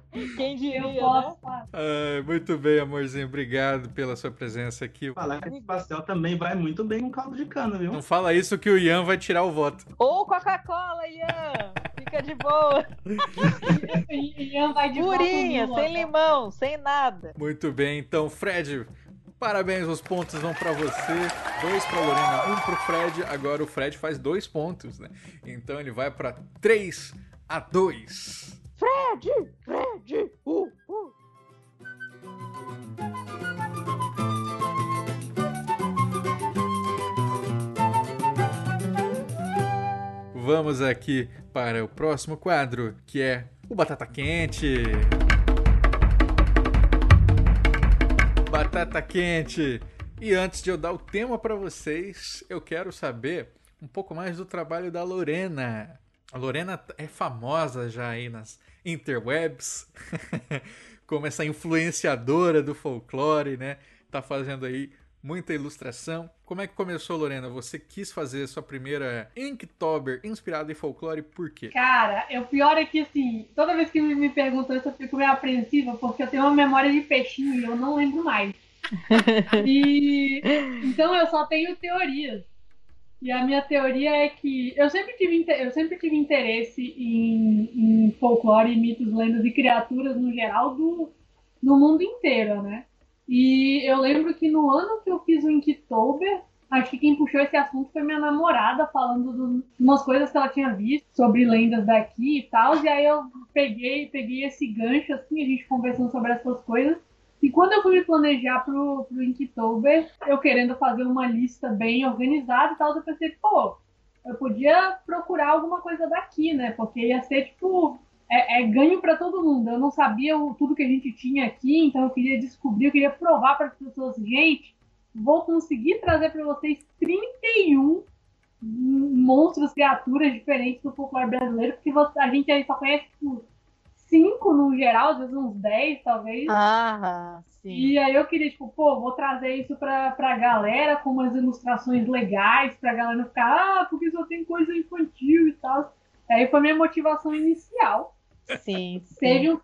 Quem diria, Eu né? posso falar. ah, muito bem, amorzinho. Obrigado pela sua presença aqui. falar que esse pastel também vai muito bem com caldo de cana, viu? Não fala isso que o Ian vai tirar o voto. Ou Coca-Cola, Ian! Fica de boa. Ian vai de Purinha, sem limão, sem nada. Muito bem, então, Fred, parabéns, os pontos vão pra você. Dois pra Lorena, um pro Fred. Agora o Fred faz dois pontos, né? Então ele vai pra 3 a 2. Fred, Fred, uh, uh. Vamos aqui para o próximo quadro, que é o Batata Quente. Batata Quente. E antes de eu dar o tema para vocês, eu quero saber um pouco mais do trabalho da Lorena. A Lorena é famosa já aí nas interwebs, como essa influenciadora do folclore, né? Tá fazendo aí muita ilustração. Como é que começou, Lorena? Você quis fazer sua primeira Inktober inspirada em folclore, por quê? Cara, o pior é que, assim, toda vez que me perguntam isso, eu fico meio apreensiva, porque eu tenho uma memória de peixinho e eu não lembro mais. e então eu só tenho teorias. E a minha teoria é que eu sempre tive, eu sempre tive interesse em, em folclore, mitos, lendas e criaturas no geral do, do mundo inteiro, né? E eu lembro que no ano que eu fiz o Inktober, acho que quem puxou esse assunto foi minha namorada, falando de umas coisas que ela tinha visto sobre lendas daqui e tal. E aí eu peguei, peguei esse gancho, assim, a gente conversando sobre essas coisas. E quando eu fui me planejar pro, pro Inktober, eu querendo fazer uma lista bem organizada e tal, eu pensei, pô, eu podia procurar alguma coisa daqui, né? Porque ia ser, tipo, é, é ganho para todo mundo. Eu não sabia o, tudo que a gente tinha aqui, então eu queria descobrir, eu queria provar para as pessoas, gente, vou conseguir trazer para vocês 31 monstros, criaturas diferentes do folclore brasileiro, porque a gente aí só conhece, tipo, cinco no geral, às vezes uns 10, talvez. Ah, sim. E aí eu queria, tipo, pô, vou trazer isso pra, pra galera com umas ilustrações legais, pra galera não ficar, ah, porque só tem coisa infantil e tal. Aí foi minha motivação inicial. Sim, sim. Teve um,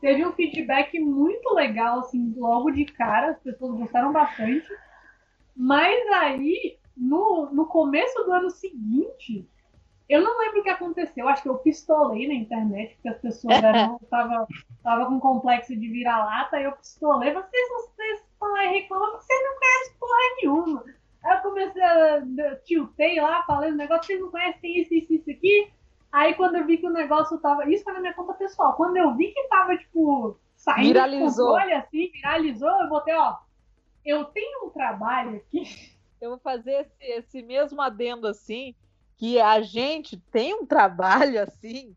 teve um feedback muito legal, assim, logo de cara, as pessoas gostaram bastante. Mas aí, no, no começo do ano seguinte, eu não lembro o que aconteceu, acho que eu pistolei na internet, porque as pessoas eram, tava, tava com complexo de vira-lata, e eu pistolei, vocês, vocês estão aí reclamando, vocês não conhecem porra nenhuma. Aí eu comecei a tiltei lá, falei negócio, vocês não conhecem isso, isso, isso aqui. Aí quando eu vi que o negócio tava. Isso foi na minha conta pessoal. Quando eu vi que tava, tipo, saindo viralizou. controle, assim, viralizou, eu botei, ó. Eu tenho um trabalho aqui. Eu vou fazer esse, esse mesmo adendo assim que a gente tem um trabalho assim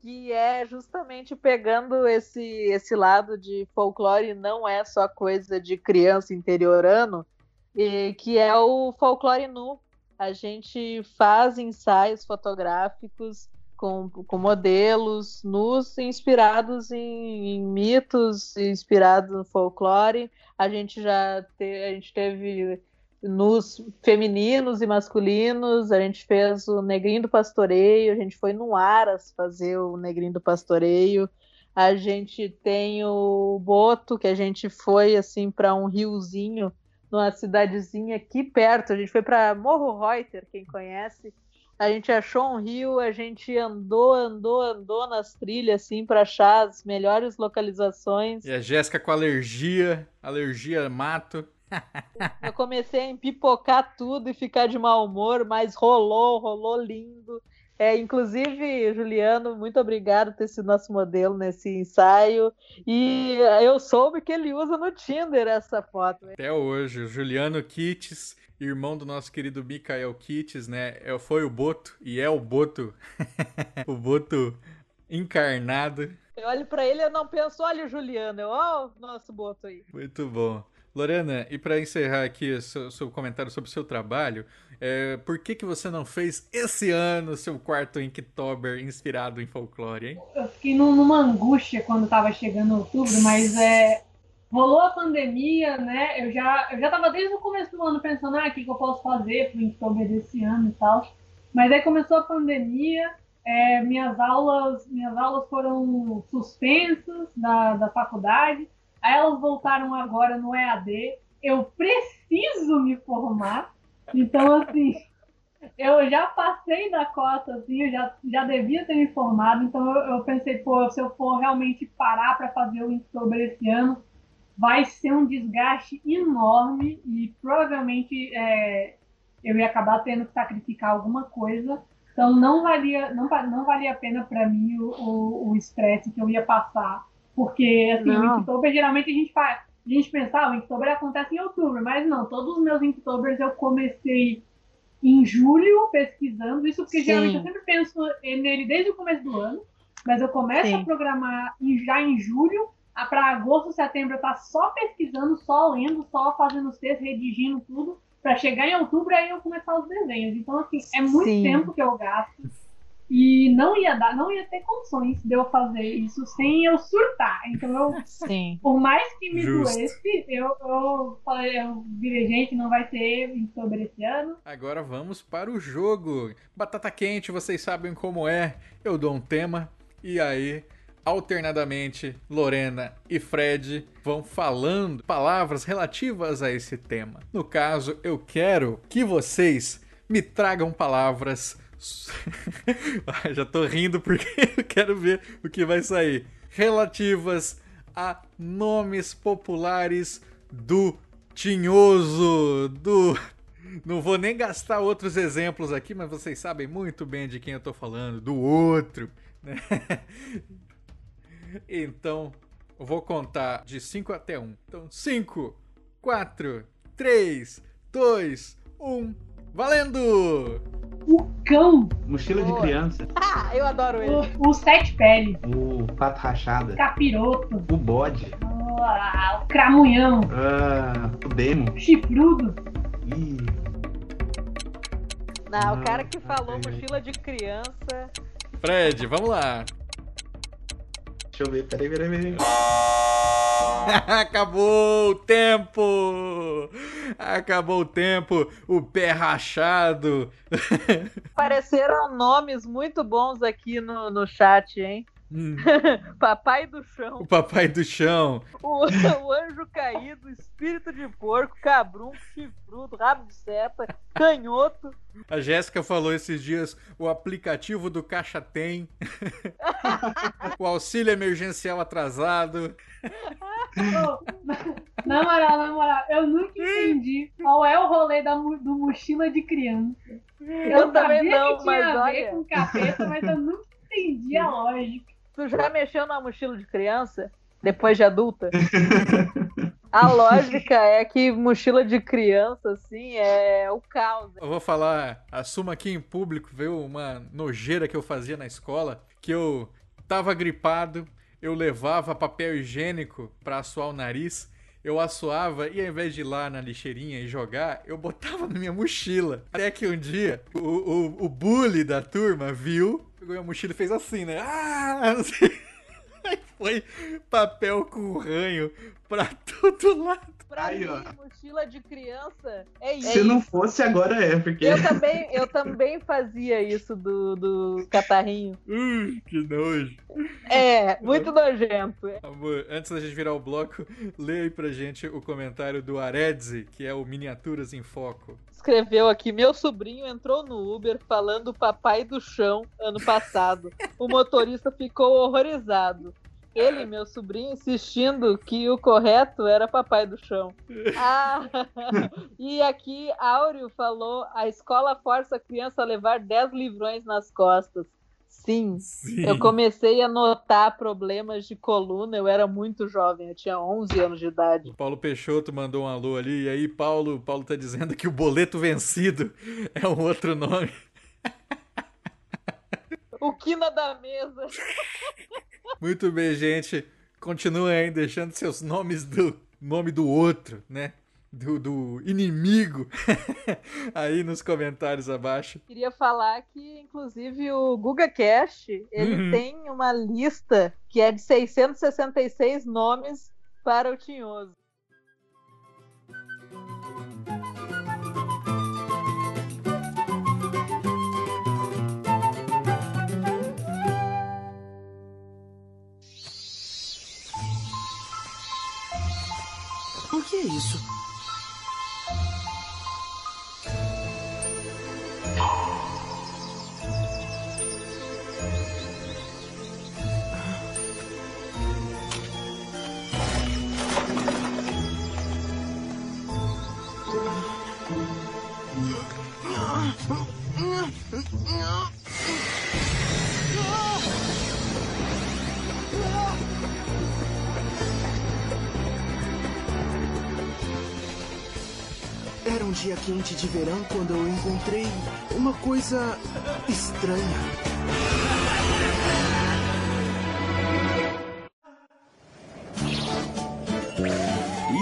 que é justamente pegando esse esse lado de folclore não é só coisa de criança interiorano e que é o folclore nu a gente faz ensaios fotográficos com, com modelos nus inspirados em, em, mitos, inspirados no folclore. A gente já te, a gente teve nos femininos e masculinos, a gente fez o Negrinho do Pastoreio, a gente foi no Aras fazer o Negrinho do Pastoreio, a gente tem o Boto, que a gente foi assim para um riozinho, numa cidadezinha aqui perto, a gente foi para Morro Reuter, quem conhece, a gente achou um rio, a gente andou, andou, andou nas trilhas assim para achar as melhores localizações. E a Jéssica com alergia, alergia mato. Eu comecei a empipocar tudo e ficar de mau humor, mas rolou, rolou lindo. É, inclusive, Juliano, muito obrigado por ter sido nosso modelo nesse ensaio. E eu soube que ele usa no Tinder essa foto. Até hoje, o Juliano Kitts, irmão do nosso querido Mikael Kitts, né? É, foi o Boto, e é o Boto. o Boto encarnado. Eu olho para ele e não penso, olha o Juliano, ó, o nosso Boto aí. Muito bom. Lorena, e para encerrar aqui seu, seu, comentário sobre o seu trabalho, é, por que, que você não fez esse ano seu quarto Inktober inspirado em folclore, hein? Eu fiquei numa angústia quando estava chegando outubro, mas é, rolou a pandemia, né? Eu já, eu já tava desde o começo do ano pensando, ah, o que, que eu posso fazer pro Inktober desse ano e tal. Mas aí começou a pandemia, é, minhas aulas minhas aulas foram suspensas da, da faculdade Aí elas voltaram agora no EAD. Eu preciso me formar. Então, assim, eu já passei da cota, assim, eu já, já devia ter me formado. Então, eu, eu pensei, pô, se eu for realmente parar para fazer o Inktober esse ano, vai ser um desgaste enorme e provavelmente é, eu ia acabar tendo que sacrificar alguma coisa. Então, não valia, não, não valia a pena para mim o estresse que eu ia passar porque, assim, não. o Inktober, geralmente a gente faz. A gente pensa, ah, o Inktober acontece em outubro, mas não, todos os meus Inktobers eu comecei em julho pesquisando, isso porque Sim. geralmente eu sempre penso nele desde o começo do ano, mas eu começo Sim. a programar já em julho, para agosto, setembro eu tá só pesquisando, só lendo, só fazendo os textos, redigindo tudo, para chegar em outubro aí eu começar os desenhos. Então, assim, é muito Sim. tempo que eu gasto. E não ia dar, não ia ter condições de eu fazer isso sem eu surtar. Então eu Sim. por mais que me Justo. doesse, eu, eu falei, eu virei, gente, não vai ter sobre esse ano. Agora vamos para o jogo. Batata quente, vocês sabem como é. Eu dou um tema e aí, alternadamente, Lorena e Fred vão falando palavras relativas a esse tema. No caso, eu quero que vocês me tragam palavras. Ah, Já tô rindo porque eu quero ver o que vai sair. Relativas a nomes populares do Tinhoso, do não vou nem gastar outros exemplos aqui, mas vocês sabem muito bem de quem eu tô falando, do outro, né? Então, eu vou contar de 5 até 1. Então, 5, 4, 3, 2, 1, valendo! O cão, Mochila de Boa. criança. Ah, eu adoro ele. o, o sete pele, O pato rachada. capiroto, O bode. ah, o cramunhão, Ah, o demo. chifrudo, Ih, Não, o cara que falou mochila de criança. Fred, vamos lá. deixa eu ver. Peraí, peraí, peraí. Acabou o tempo! Acabou o tempo, o pé rachado. Apareceram nomes muito bons aqui no, no chat, hein? Hum, Papai do chão, o papai do chão. o, o anjo caído, espírito de porco, cabrunco, chifrudo, rabo de seta, canhoto. A Jéssica falou esses dias o aplicativo do Caixa Tem. o auxílio emergencial atrasado. Na moral, na moral, eu nunca entendi qual é o rolê da, do mochila de criança. Eu também sabia não, que tinha mas a ver olha. com capeta, mas eu nunca entendi a lógica. Tu já mexeu na mochila de criança? Depois de adulta? A lógica é que mochila de criança, assim, é o caos. Eu vou falar, assumo aqui em público, viu? Uma nojeira que eu fazia na escola, que eu tava gripado, eu levava papel higiênico pra assoar o nariz, eu assoava e ao invés de ir lá na lixeirinha e jogar, eu botava na minha mochila. Até que um dia o, o, o bully da turma viu, pegou minha mochila e fez assim, né? Ah, não sei. Foi papel com ranho pra todo lado. Pra Aí, mim, ó. mochila de criança é isso. Se não fosse, agora é, porque. Eu também, eu também fazia isso do, do catarrinho. Ui, que nojo. É, muito nojento. Amor, antes da gente virar o bloco, lê aí pra gente o comentário do Aredzi, que é o Miniaturas em Foco. Escreveu aqui: meu sobrinho entrou no Uber falando papai do chão ano passado. O motorista ficou horrorizado. Ele, meu sobrinho, insistindo que o correto era papai do chão. Ah, e aqui Áureo falou: a escola força a criança a levar 10 livrões nas costas. Sim, Sim. eu comecei a notar problemas de coluna, eu era muito jovem, eu tinha 11 anos de idade. O Paulo Peixoto mandou um alô ali, e aí Paulo, Paulo tá dizendo que o boleto vencido é um outro nome. O quina da mesa. Muito bem, gente. Continuem aí deixando seus nomes do nome do outro, né? Do, do inimigo aí nos comentários abaixo. Queria falar que, inclusive, o GugaCast, ele Uhum. tem uma lista que é de 666 nomes para o Tinhoso. É isso? Era um dia quente de verão quando eu encontrei uma coisa estranha.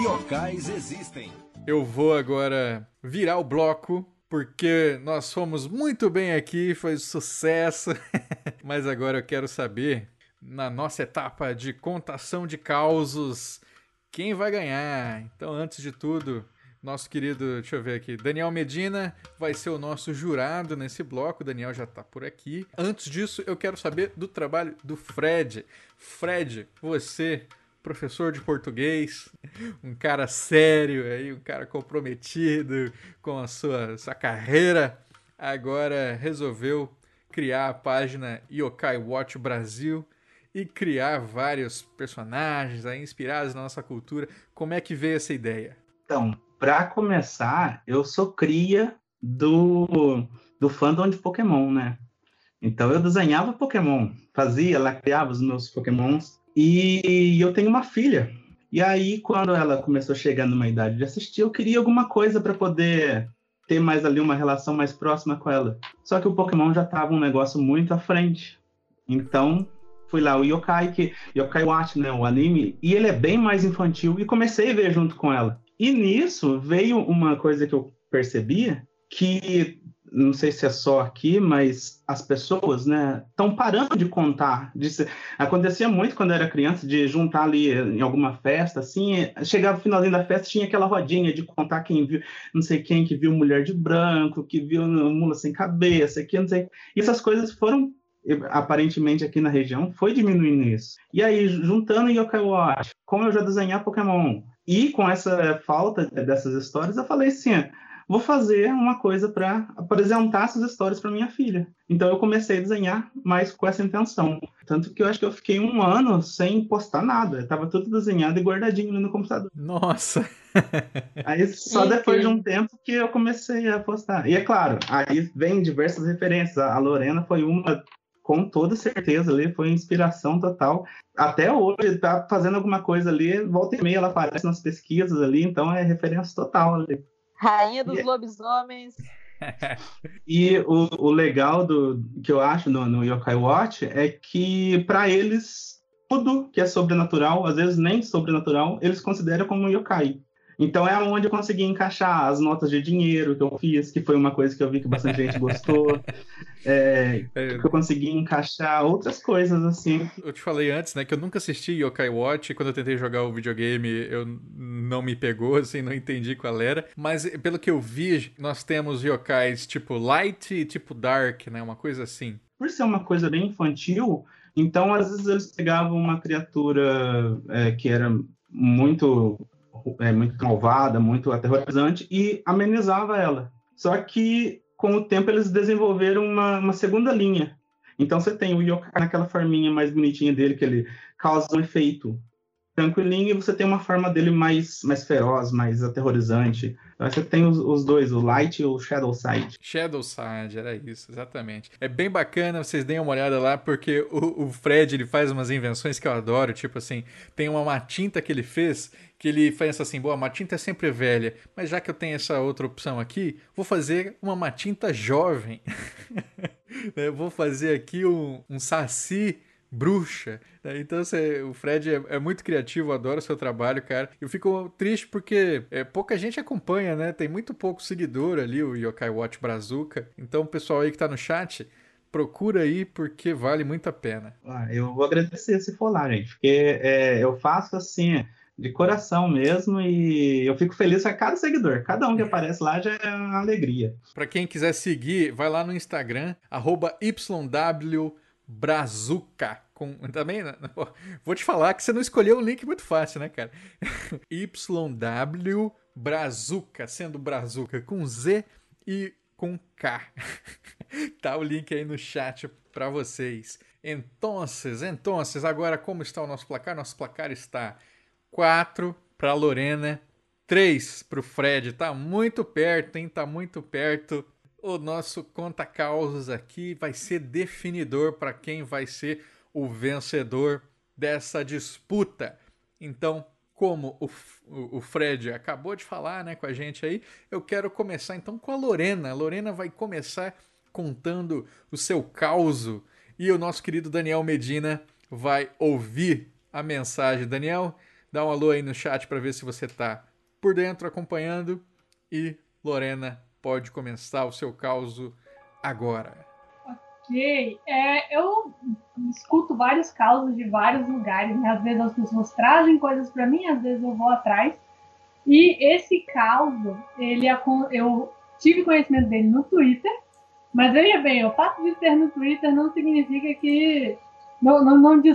Yokais existem. Eu vou agora virar o bloco porque nós fomos muito bem aqui, foi sucesso. Mas agora eu quero saber, na nossa etapa de contação de causos, quem vai ganhar. Então, antes de tudo, nosso querido, deixa eu ver aqui, Daniel Medina vai ser o nosso jurado nesse bloco. O Daniel já tá por aqui. Antes disso, eu quero saber do trabalho do Fred. Fred, você professor de português, um cara sério aí, um cara comprometido com a sua, sua carreira, agora resolveu criar a página Yokai Watch Brasil e criar vários personagens aí inspirados na nossa cultura. Como é que veio essa ideia? Então, para começar, eu sou cria do, do fandom de Pokémon, né? Então eu desenhava Pokémon, fazia, lá criava os meus Pokémons e eu tenho uma filha. E aí, quando ela começou a chegar numa idade de assistir, eu queria alguma coisa para poder ter mais ali uma relação mais próxima com ela. Só que o Pokémon já estava um negócio muito à frente. Então, fui lá o Yokai, que Yokai Watch, né, o anime, e ele é bem mais infantil e comecei a ver junto com ela. E nisso veio uma coisa que eu percebia que não sei se é só aqui, mas as pessoas, né, estão parando de contar. Ser... Acontecia muito quando eu era criança, de juntar ali em alguma festa, assim, chegava o finalzinho da festa, tinha aquela rodinha de contar quem viu, não sei quem que viu mulher de branco, que viu mula sem cabeça, que não sei. E essas coisas foram aparentemente aqui na região foi diminuindo isso. E aí, juntando Yokai Watch, como eu já desenhar Pokémon, e com essa falta dessas histórias, eu falei assim, vou fazer uma coisa para apresentar essas histórias para minha filha. Então eu comecei a desenhar mais com essa intenção. Tanto que eu acho que eu fiquei um ano sem postar nada. Tava tudo desenhado e guardadinho no computador. Nossa! Aí só depois de um tempo que eu comecei a postar. E é claro, aí vem diversas referências. A Lorena foi uma com toda certeza ali, foi inspiração total. Até hoje, tá fazendo alguma coisa ali, volta e meia ela aparece nas pesquisas ali, então é referência total ali. Rainha dos e... lobisomens. e o, o, legal do que eu acho no, no Yokai Watch é que para eles tudo que é sobrenatural, às vezes nem sobrenatural, eles consideram como yokai. Então é onde eu consegui encaixar as notas de dinheiro que eu fiz, que foi uma coisa que eu vi que bastante gente gostou. É, é, que eu consegui encaixar outras coisas, assim. Eu te falei antes, né, que eu nunca assisti Yokai Watch. Quando eu tentei jogar o videogame, eu não me pegou, assim, não entendi qual era. Mas pelo que eu vi, nós temos yokais tipo light e tipo dark, né? Uma coisa assim. Por ser uma coisa bem infantil, então às vezes eles pegavam uma criatura é, que era muito é, muito malvada, muito aterrorizante e amenizava ela. Só que com o tempo eles desenvolveram uma, uma segunda linha. Então você tem o yokai naquela forminha mais bonitinha dele que ele causa um efeito tranquilinho e você tem uma forma dele mais, mais feroz, mais aterrorizante. Você tem os, os, dois, o Light e o Shadow Side. Shadow Side, era isso, exatamente. É bem bacana, vocês deem uma olhada lá, porque o, o Fred ele faz umas invenções que eu adoro, tipo assim, tem uma, uma tinta que ele fez que ele faz assim, boa, matinta é sempre velha, mas já que eu tenho essa outra opção aqui, vou fazer uma matinta jovem. eu vou fazer aqui um, um saci bruxa. Né? Então, você, o Fred é, é, muito criativo, adoro o seu trabalho, cara. Eu fico triste porque é, pouca gente acompanha, né? Tem muito pouco seguidor ali, o Yokai Watch Brazuca. Então, o pessoal aí que tá no chat, procura aí porque vale muito a pena. Ah, eu vou agradecer se for lá, gente, porque é, eu faço assim de coração mesmo e eu fico feliz com cada seguidor. Cada um que aparece lá já é uma alegria. Para quem quiser seguir, vai lá no Instagram, YWBrazuca. Com, também, né? vou te falar que você não escolheu um link muito fácil, né, cara? YW Brazuca, sendo Brazuca com Z e com K. tá o link aí no chat para vocês. Então, então, agora como está o nosso placar? Nosso placar está 4 para Lorena, 3 para o Fred. Tá muito perto, hein? Tá muito perto. O nosso conta causas aqui vai ser definidor para quem vai ser o vencedor dessa disputa. Então, como o, o, Fred acabou de falar né, com a gente aí, eu quero começar então com a Lorena. A Lorena vai começar contando o seu caos e o nosso querido Daniel Medina vai ouvir a mensagem. Daniel, Dá um alô aí no chat para ver se você tá por dentro acompanhando. E Lorena, pode começar o seu caos agora. Ok. É, eu escuto vários causos de vários lugares. Né? Às vezes as pessoas trazem coisas para mim, às vezes eu vou atrás. E esse caos, ele eu tive conhecimento dele no Twitter, mas veja bem, o fato de ter no Twitter não significa que não, não, não de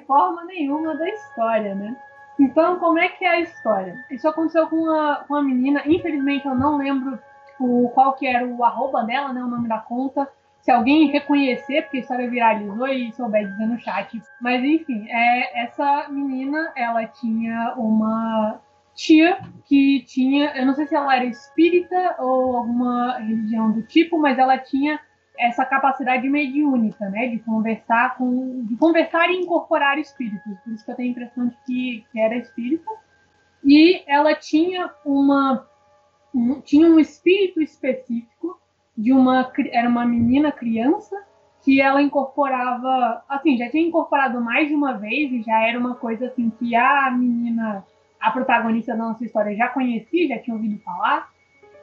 forma nenhuma da história, né? Então, como é que é a história? Isso aconteceu com uma, com uma menina, infelizmente eu não lembro tipo, qual que era o arroba dela, né, o nome da conta. Se alguém reconhecer, porque a história viralizou e souber dizer no chat. Mas enfim, é, essa menina, ela tinha uma tia que tinha, eu não sei se ela era espírita ou alguma religião do tipo, mas ela tinha essa capacidade mediúnica, né, de conversar com, de conversar e incorporar espíritos. Por isso que eu tenho a impressão de que, que era espírita. E ela tinha uma um, tinha um espírito específico de uma era uma menina criança que ela incorporava, assim, já tinha incorporado mais de uma vez e já era uma coisa assim que a menina, a protagonista da nossa história já conhecia, já tinha ouvido falar.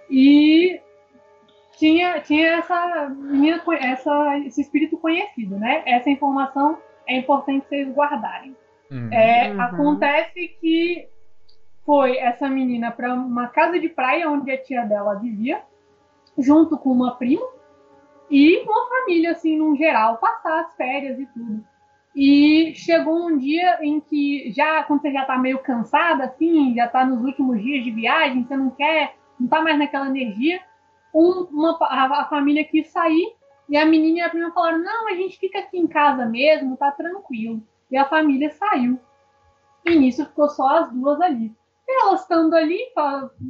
E tinha, tinha essa menina, essa, esse espírito conhecido, né? Essa informação é importante vocês guardarem. Uhum. É, uhum. Acontece que foi essa menina para uma casa de praia onde a tia dela vivia, junto com uma prima e uma família, assim, num geral, passar as férias e tudo. E chegou um dia em que, já quando você já tá meio cansada, assim, já tá nos últimos dias de viagem, você não quer, não tá mais naquela energia, um, uma, a, a, família quis sair e a menina e a prima falaram: Não, a gente fica aqui em casa mesmo, tá tranquilo. E a família saiu. E nisso ficou só as duas ali. E elas estando ali,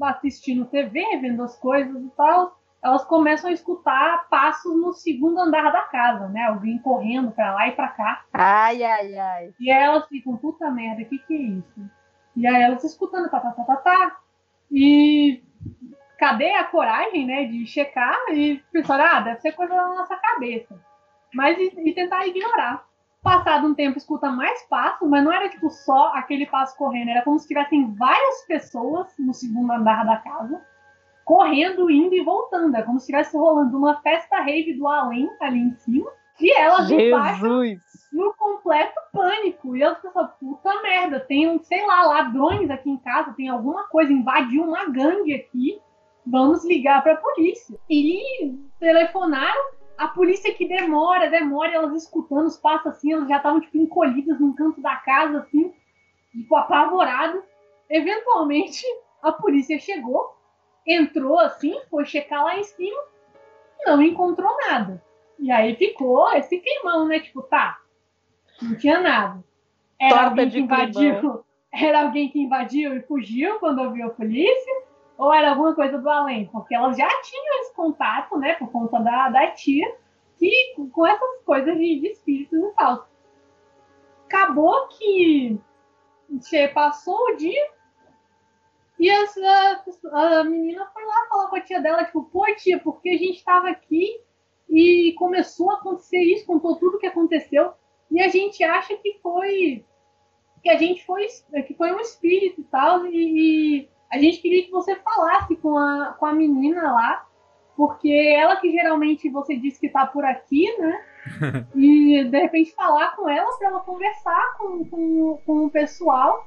assistindo TV, vendo as coisas e tal, elas começam a escutar passos no segundo andar da casa, né? Alguém correndo para lá e para cá. Ai, ai, ai. E aí elas ficam, puta merda, o que, que é isso? E aí elas escutando, tá, tá, tá, tá, tá. E cadê a coragem, né, de checar e pensar, ah, deve ser coisa da nossa cabeça. Mas e, e, tentar ignorar. Passado um tempo, escuta mais passos, mas não era tipo só aquele passo correndo, era como se tivessem várias pessoas no segundo andar da casa, correndo, indo e voltando. É como se estivesse rolando uma festa rave do além ali em cima, e elas embaixo no completo pânico. E elas pensam, puta merda, tem, sei lá, ladrões aqui em casa, tem alguma coisa, invadiu uma gangue aqui vamos ligar para a polícia. E telefonaram, a polícia que demora, demora, elas escutando os passos assim, elas já estavam tipo encolhidas num canto da casa assim, tipo apavoradas. Eventualmente, a polícia chegou, entrou assim, foi checar lá em cima, não encontrou nada. E aí ficou esse climão, né? Tipo, tá, não tinha nada. Era Torta alguém que invadiu, climão. era alguém que invadiu e fugiu quando ouviu a polícia ou era alguma coisa do além, porque elas já tinham esse contato, né, por conta da, da tia, que com essas coisas de, de espíritos e tal. Acabou que passou o dia e a, a, menina foi lá falar com a tia dela, tipo, pô, tia, porque a gente estava aqui e começou a acontecer isso, contou tudo o que aconteceu, e a gente acha que foi que a gente foi que foi um espírito e tal, e, e a gente queria que você falasse com a, com a menina lá, porque ela que geralmente você disse que tá por aqui, né? e de repente falar com ela para ela conversar com, com, com o pessoal,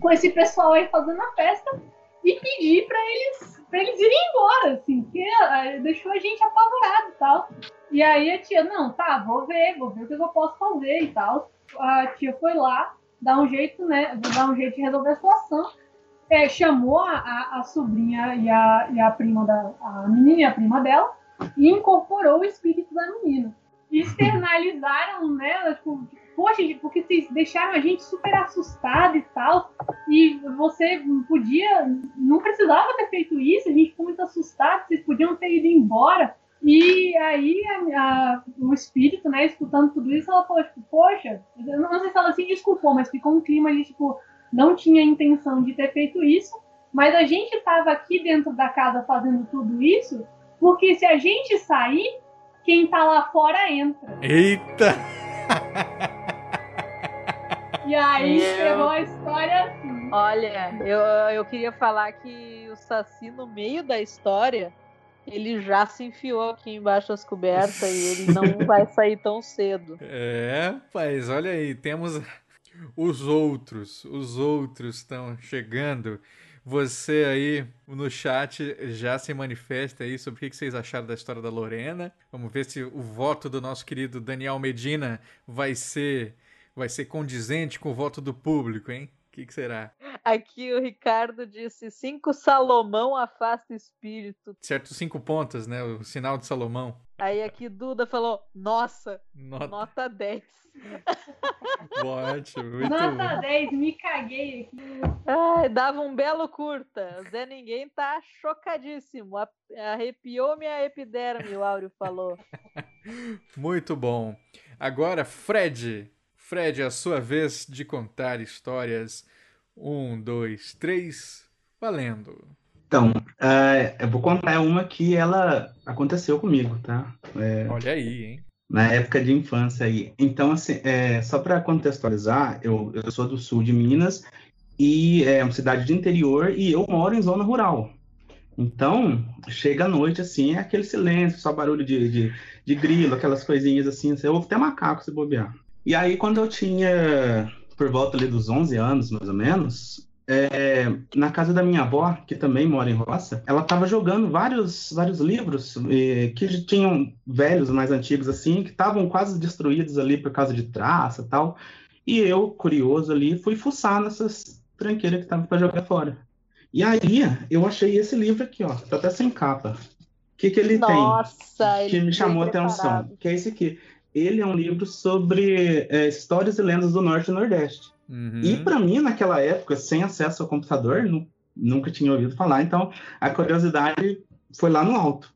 com esse pessoal aí fazendo a festa e pedir para eles para eles irem embora, assim, que uh, deixou a gente apavorado e tal. E aí a tia, não, tá, vou ver, vou ver o que eu posso fazer e tal. A tia foi lá, dar um jeito, né, dar um jeito de resolver a situação é, chamou a, a, sobrinha e a, e a prima da a menina e a prima dela e incorporou o espírito da menina. Externalizaram, né? Tipo, poxa, porque vocês deixaram a gente super assustada e tal, e você podia, não precisava ter feito isso, a gente ficou muito assustado, vocês podiam ter ido embora. E aí a, a, o espírito, né, escutando tudo isso, ela falou, tipo, poxa, eu não sei se ela se desculpou, mas ficou um clima ali, tipo, não tinha intenção de ter feito isso, mas a gente estava aqui dentro da casa fazendo tudo isso, porque se a gente sair, quem está lá fora entra. Eita! E aí chegou a história assim. Olha, eu, eu queria falar que o Saci, no meio da história, ele já se enfiou aqui embaixo das cobertas e ele não vai sair tão cedo. É, mas olha aí, temos os outros. Os outros estão chegando. Você aí no chat já se manifesta aí sobre o que vocês acharam da história da Lorena. Vamos ver se o voto do nosso querido Daniel Medina vai ser vai ser condizente com o voto do público, hein? O que, que, será? Aqui o Ricardo disse: cinco Salomão afasta espírito. Certo, cinco pontas, né? O sinal de Salomão. Aí aqui Duda falou: nossa, nota, nota 10. Ótimo, muito Nota bom. 10, me caguei aqui. Ai, dava um belo curta. Zé Ninguém tá chocadíssimo. Arrepiou minha epiderme, o Áureo falou. Muito bom. Agora, Fred. Fred, a sua vez de contar histórias. Um, dois, três, valendo. Então, uh, eu vou contar uma que ela aconteceu comigo, tá? É... Olha aí, hein? na época de infância aí. Então, assim, é, só para contextualizar, eu, eu sou do sul de Minas e é uma cidade de interior e eu moro em zona rural. Então, chega à noite, assim, é aquele silêncio, só barulho de, de, de grilo, aquelas coisinhas assim, você ouve até macaco se bobear. E aí, quando eu tinha por volta ali dos 11 anos, mais ou menos, é, na casa da minha avó, que também mora em roça, ela estava jogando vários, vários livros que tinham velhos, mais antigos assim, que estavam quase destruídos ali por causa de traça e tal. E eu, curioso ali, fui fuçar nessas tranqueiras que estavam para jogar fora. E aí eu achei esse livro aqui, ó, tá até sem capa. O que, que ele Nossa, tem? Que me chamou a atenção. Que é esse aqui. Ele é um livro sobre é, histórias e lendas do Norte e Nordeste. Uhum. E para mim, naquela época, sem acesso ao computador, nunca tinha ouvido falar, então a curiosidade foi lá no alto.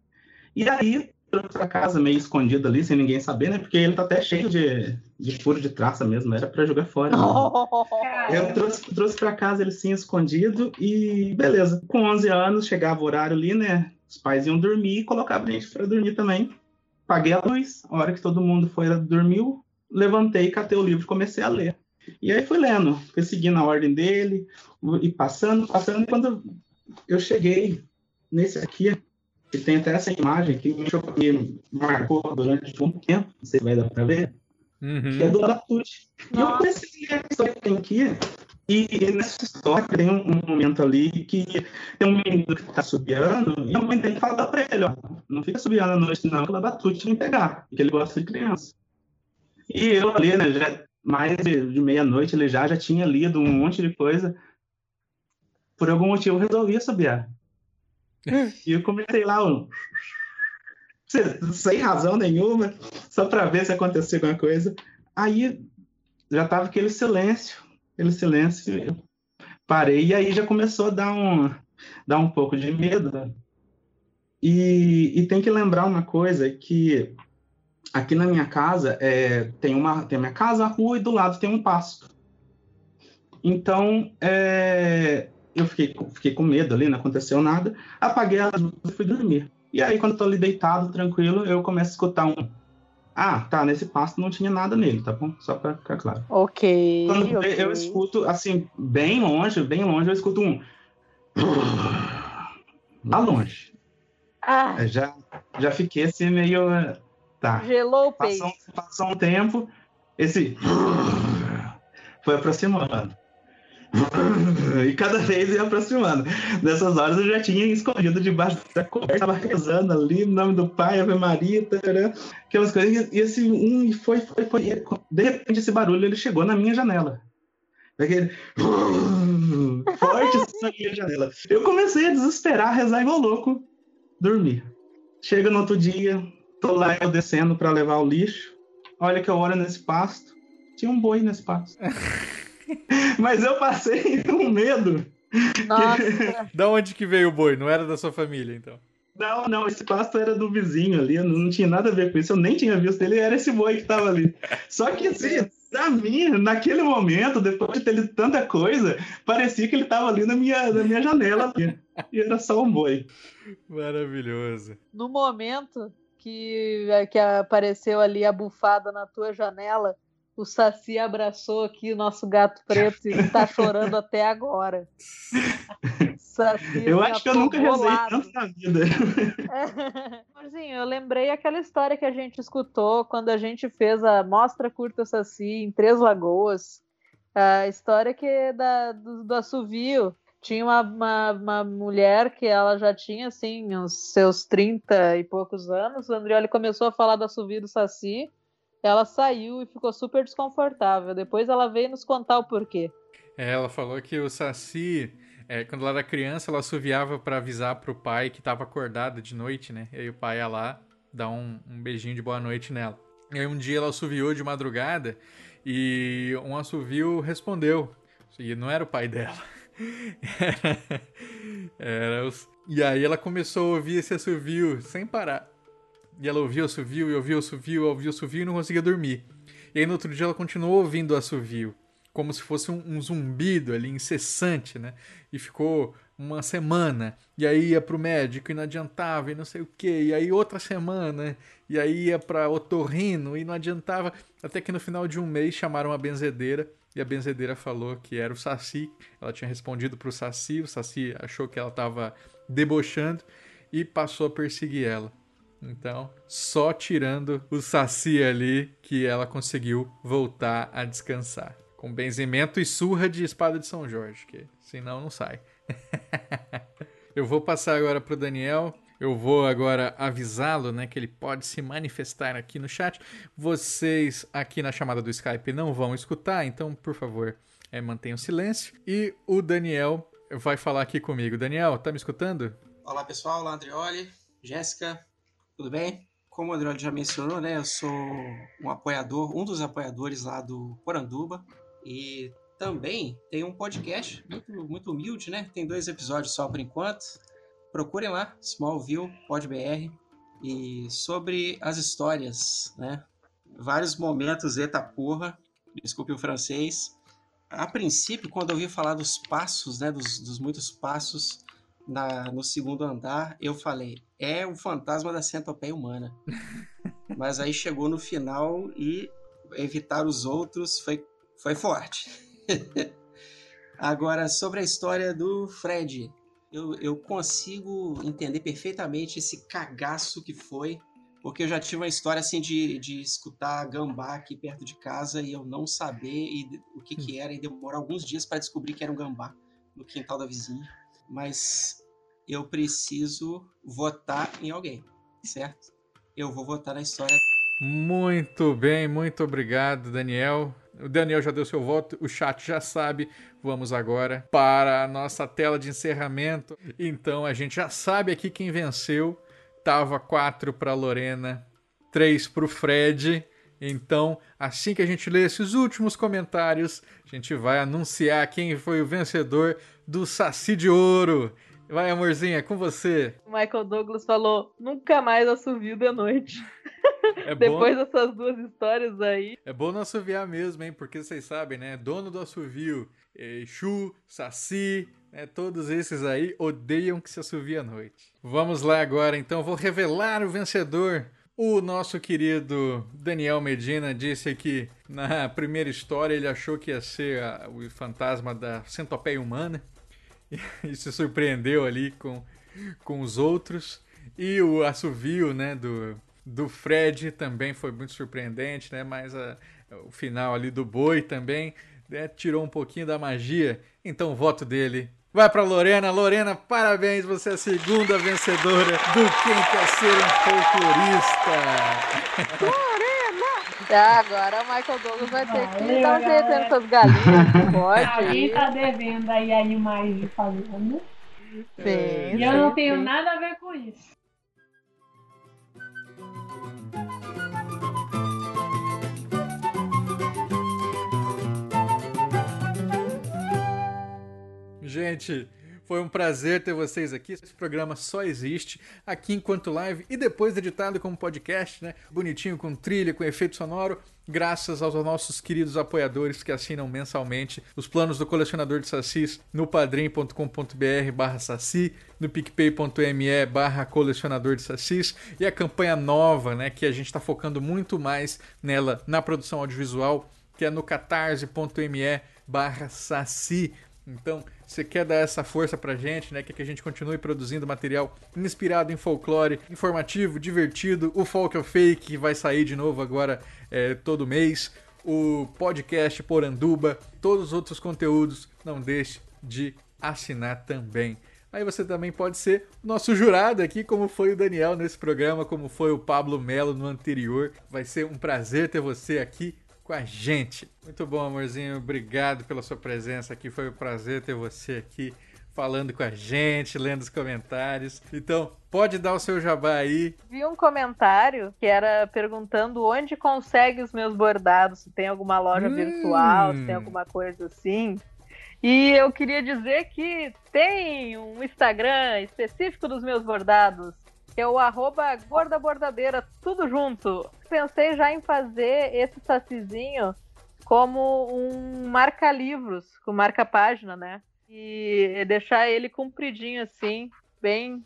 E aí, trouxe para casa meio escondido ali, sem ninguém saber, né? Porque ele tá até cheio de, de furo de traça mesmo, era para jogar fora. Oh, eu trouxe, trouxe para casa ele sim escondido e beleza. Com 11 anos, chegava o horário ali, né? Os pais iam dormir e colocavam a gente para dormir também. Paguei a luz, a hora que todo mundo foi dormiu, levantei, catei o livro e comecei a ler. E aí fui lendo, fui seguindo a ordem dele, e passando, passando, e quando eu cheguei nesse aqui, que tem até essa imagem que me marcou durante um tempo, não sei se vai dar para ver, uhum. que é do Abatute. E eu comecei a ler a história que tem aqui, e nessa história tem um, momento ali que tem um menino que está subiando, e a mãe dele fala para ele, ó, não fica subiando à noite não, que o Abatute vai pegar, porque ele gosta de criança. E eu ali, né, já mais de, de meia-noite ele já, já tinha lido um monte de coisa. Por algum motivo eu resolvi assobiar. e eu comecei lá, um... sem razão nenhuma, só para ver se acontecia alguma coisa. Aí já tava aquele silêncio, aquele silêncio. Eu parei e aí já começou a dar um, dar um pouco de medo. E, e tem que lembrar uma coisa que aqui na minha casa é, tem uma tem a minha casa, a rua e do lado tem um pasto. Então é, eu fiquei, fiquei com medo ali, não aconteceu nada. Apaguei as luzes e fui dormir. E aí quando eu tô ali deitado, tranquilo, eu começo a escutar um ah, tá, nesse pasto não tinha nada nele, tá bom? Só pra ficar claro. Ok. Quando okay. eu escuto, assim, bem longe, bem longe, eu escuto um. Lá longe. Ah. Já, já fiquei assim meio Tá. Gelou o peito. Passou, passou um tempo, esse foi aproximando. E cada vez ia aproximando. Nessas horas eu já tinha escondido debaixo da coberta, estava rezando ali, no nome do Pai, Ave Maria, tarará, aquelas coisas. E esse um foi, foi, foi. De repente, esse barulho ele chegou na minha janela. Aquele forte na minha janela. Eu comecei a desesperar, rezar igual louco, dormir. Chega no outro dia, Tô lá eu descendo para levar o lixo. Olha que eu olho nesse pasto. Tinha um boi nesse pasto. Mas eu passei um medo. Nossa. da onde que veio o boi? Não era da sua família, então? Não, não, esse pasto era do vizinho ali, não tinha nada a ver com isso, eu nem tinha visto ele, era esse boi que tava ali. Só que assim, pra mim, naquele momento, depois de ter lido tanta coisa, parecia que ele tava ali na minha, na minha janela ali, e era só um boi. Maravilhoso. No momento, que, é, que apareceu ali a bufada na tua janela, o Saci abraçou aqui o nosso gato preto e tá chorando até agora. Saci, eu acho que eu nunca rezei tanto na vida. Marzinho, eu lembrei aquela história que a gente escutou quando a gente fez a Mostra Curta Saci em Três Lagoas. A história que é da, do, do assovio. Tinha uma, uma, uma, mulher que ela já tinha, assim, uns seus 30 e poucos anos. O Andrioli começou a falar do assovio do Saci ela saiu e ficou super desconfortável. Depois ela veio nos contar o porquê. É, ela falou que o Saci, é, quando ela era criança, ela assoviava para avisar pro pai que estava acordada de noite, né? E aí o pai ia lá dar um, um beijinho de boa noite nela. E aí um dia ela assoviou de madrugada e um assovio respondeu. E não era o pai dela. Era, era os... E aí ela começou a ouvir esse assovio sem parar. E ela ouvia o assovio, e ouvia o assovio, ouvia o assovio e não conseguia dormir. E aí no outro dia ela continuou ouvindo o assovio, como se fosse um, um zumbido ali, incessante, né? E ficou uma semana, e aí ia pro médico e não adiantava, e não sei o que, e aí outra semana, e aí ia pra otorrino e não adiantava, até que no final de um mês chamaram a benzedeira, e a benzedeira falou que era o Saci, ela tinha respondido pro Saci, o Saci achou que ela tava debochando, e passou a perseguir ela. Então, só tirando o saci ali que ela conseguiu voltar a descansar. Com benzimento e surra de espada de São Jorge, que senão não sai. Eu vou passar agora para o Daniel. Eu vou agora avisá-lo, né, que ele pode se manifestar aqui no chat. Vocês aqui na chamada do Skype não vão escutar, então, por favor, é, mantenham silêncio. E o Daniel vai falar aqui comigo. Daniel, tá me escutando? Olá, pessoal. Olá, Andrioli, Jéssica, tudo bem? Como o André já mencionou, né, eu sou um apoiador, um dos apoiadores lá do Poranduba e também tem um podcast muito, muito humilde, né? Tem dois episódios só por enquanto. Procurem lá, Smallville, PodBR, e sobre as histórias, né? Vários momentos, eita porra, desculpe o francês. A princípio, quando eu ouvi falar dos passos, né, dos, dos muitos passos, na, no segundo andar, eu falei, é o fantasma da centopeia humana. Mas aí chegou no final e evitar os outros foi, foi forte. Agora, sobre a história do Fred, eu, eu consigo entender perfeitamente esse cagaço que foi, porque eu já tive uma história assim de, de escutar gambá aqui perto de casa e eu não saber e, o que, que era e demorar alguns dias para descobrir que era um gambá no quintal da vizinha mas eu preciso votar em alguém, certo? Eu vou votar na história. Muito bem, muito obrigado, Daniel. O Daniel já deu seu voto, o chat já sabe. Vamos agora para a nossa tela de encerramento. Então a gente já sabe aqui quem venceu. Tava 4 para Lorena, 3 para o Fred. Então, assim que a gente lê esses últimos comentários, a gente vai anunciar quem foi o vencedor do Saci de Ouro. Vai, amorzinha, com você. O Michael Douglas falou: nunca mais assovio de noite. É Depois bom... dessas duas histórias aí. É bom não assoviar mesmo, hein? Porque vocês sabem, né? Dono do assovio, Exu, Saci, né? todos esses aí odeiam que se assovie à noite. Vamos lá agora, então. Vou revelar o vencedor o nosso querido Daniel Medina disse que na primeira história ele achou que ia ser a, o fantasma da centopeia humana e, e, se surpreendeu ali com, com os outros. E o assovio né, do, do Fred também foi muito surpreendente, né, mas a, o final ali do boi também né, tirou um pouquinho da magia. Então o voto dele vai para Lorena. Lorena, parabéns, você é a segunda vencedora do Quem Quer Ser um Folclorista. Lorena! Ah, agora o Michael Douglas vai ter que dar um jeito nessas galinhas. Pode. Alguém tá devendo aí animais de fazenda. Sim, e eu não tenho sim. nada a ver com isso. Gente, foi um prazer ter vocês aqui. Esse programa só existe aqui enquanto live e depois editado como podcast, né? Bonitinho, com trilha, com efeito sonoro, graças aos nossos queridos apoiadores que assinam mensalmente os planos do colecionador de sacis no padrim.com.br barra saci, no picpay.me barra colecionador de sacis e a campanha nova, né? Que a gente está focando muito mais nela na produção audiovisual que é no catarse.me barra saci. Então, você quer dar essa força pra gente, né? Quer que a gente continue produzindo material inspirado em folclore, informativo, divertido, o Folk of Fake, que vai sair de novo agora é, todo mês, o podcast Poranduba, todos os outros conteúdos, não deixe de assinar também. Aí você também pode ser nosso jurado aqui, como foi o Daniel nesse programa, como foi o Pablo Melo no anterior. Vai ser um prazer ter você aqui com a gente. Muito bom, amorzinho. Obrigado pela sua presença aqui. Foi um prazer ter você aqui falando com a gente, lendo os comentários. Então, pode dar o seu jabá aí. Vi um comentário que era perguntando onde consegue os meus bordados, se tem alguma loja hum. virtual, se tem alguma coisa assim. E eu queria dizer que tem um Instagram específico dos meus bordados, que é o arroba gordabordadeira, tudo junto. Pensei já em fazer esse sacizinho como um marca-livros, com marca-página, né? E deixar ele compridinho assim, bem.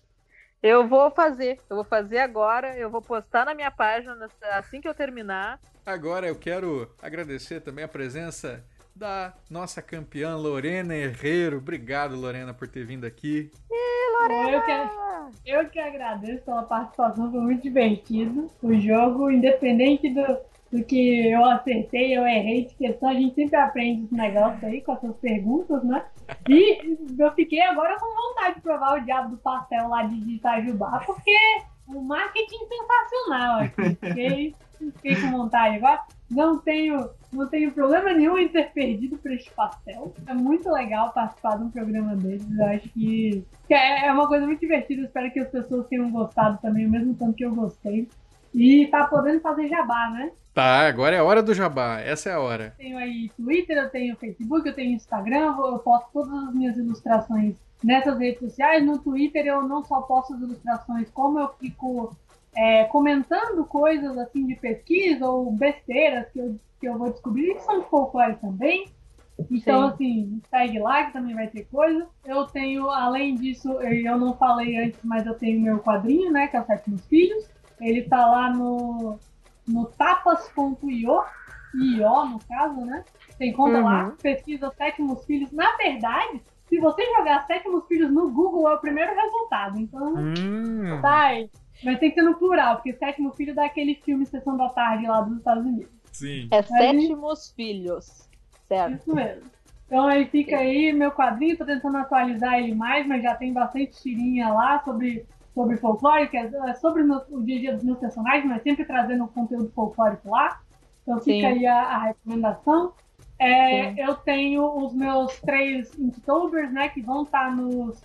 Eu vou fazer, eu vou fazer agora, eu vou postar na minha página assim que eu terminar. Agora eu quero agradecer também a presença da nossa campeã Lorena Herrero. Obrigado, Lorena, por ter vindo aqui. E, Lorena! Eu que, eu que agradeço pela participação, foi muito divertido. O jogo, independente do, do que eu acertei, eu errei de questão, a gente sempre aprende esse negócio aí com essas perguntas, né? E eu fiquei agora com vontade de provar o diabo do pastel lá de Itajubá, porque o marketing sensacional aqui. Fiquei, fiquei com vontade agora. Não tenho, não tenho problema nenhum em ter perdido para este pastel. É muito legal participar de um programa desses. Eu acho que, que é, é uma coisa muito divertida. Eu espero que as pessoas tenham gostado também, o mesmo tanto que eu gostei. E tá podendo fazer jabá, né? Tá, agora é a hora do jabá. Essa é a hora. Eu tenho aí Twitter, eu tenho Facebook, eu tenho Instagram, eu posto todas as minhas ilustrações nessas redes sociais. No Twitter eu não só posto as ilustrações, como eu fico é, comentando coisas assim de pesquisa ou besteiras que eu, que eu vou descobrir que são de folclore também. Então, Sim. assim, segue lá que também vai ter coisa. Eu tenho, além disso, eu não falei antes, mas eu tenho meu quadrinho, né? Que é o Sétimos Filhos. Ele tá lá no, no tapas.io, IO no caso, né? Tem conta uhum. lá, pesquisa Sétimos Filhos. Na verdade, se você jogar Sétimos Filhos no Google, é o primeiro resultado. Então, hum. tá aí. Mas tem que ser no plural, porque sétimo filho dá aquele filme Sessão da Tarde lá dos Estados Unidos. Sim. É sétimos filhos. Certo. Isso mesmo. Então aí fica aí meu quadrinho, tô tentando atualizar ele mais, mas já tem bastante tirinha lá sobre, sobre folclore, que é, é sobre o dia a dia dos meus personagens, mas sempre trazendo conteúdo folclórico lá. Então fica Sim. aí a, a recomendação. É, eu tenho os meus três Inktober's, né, que vão estar tá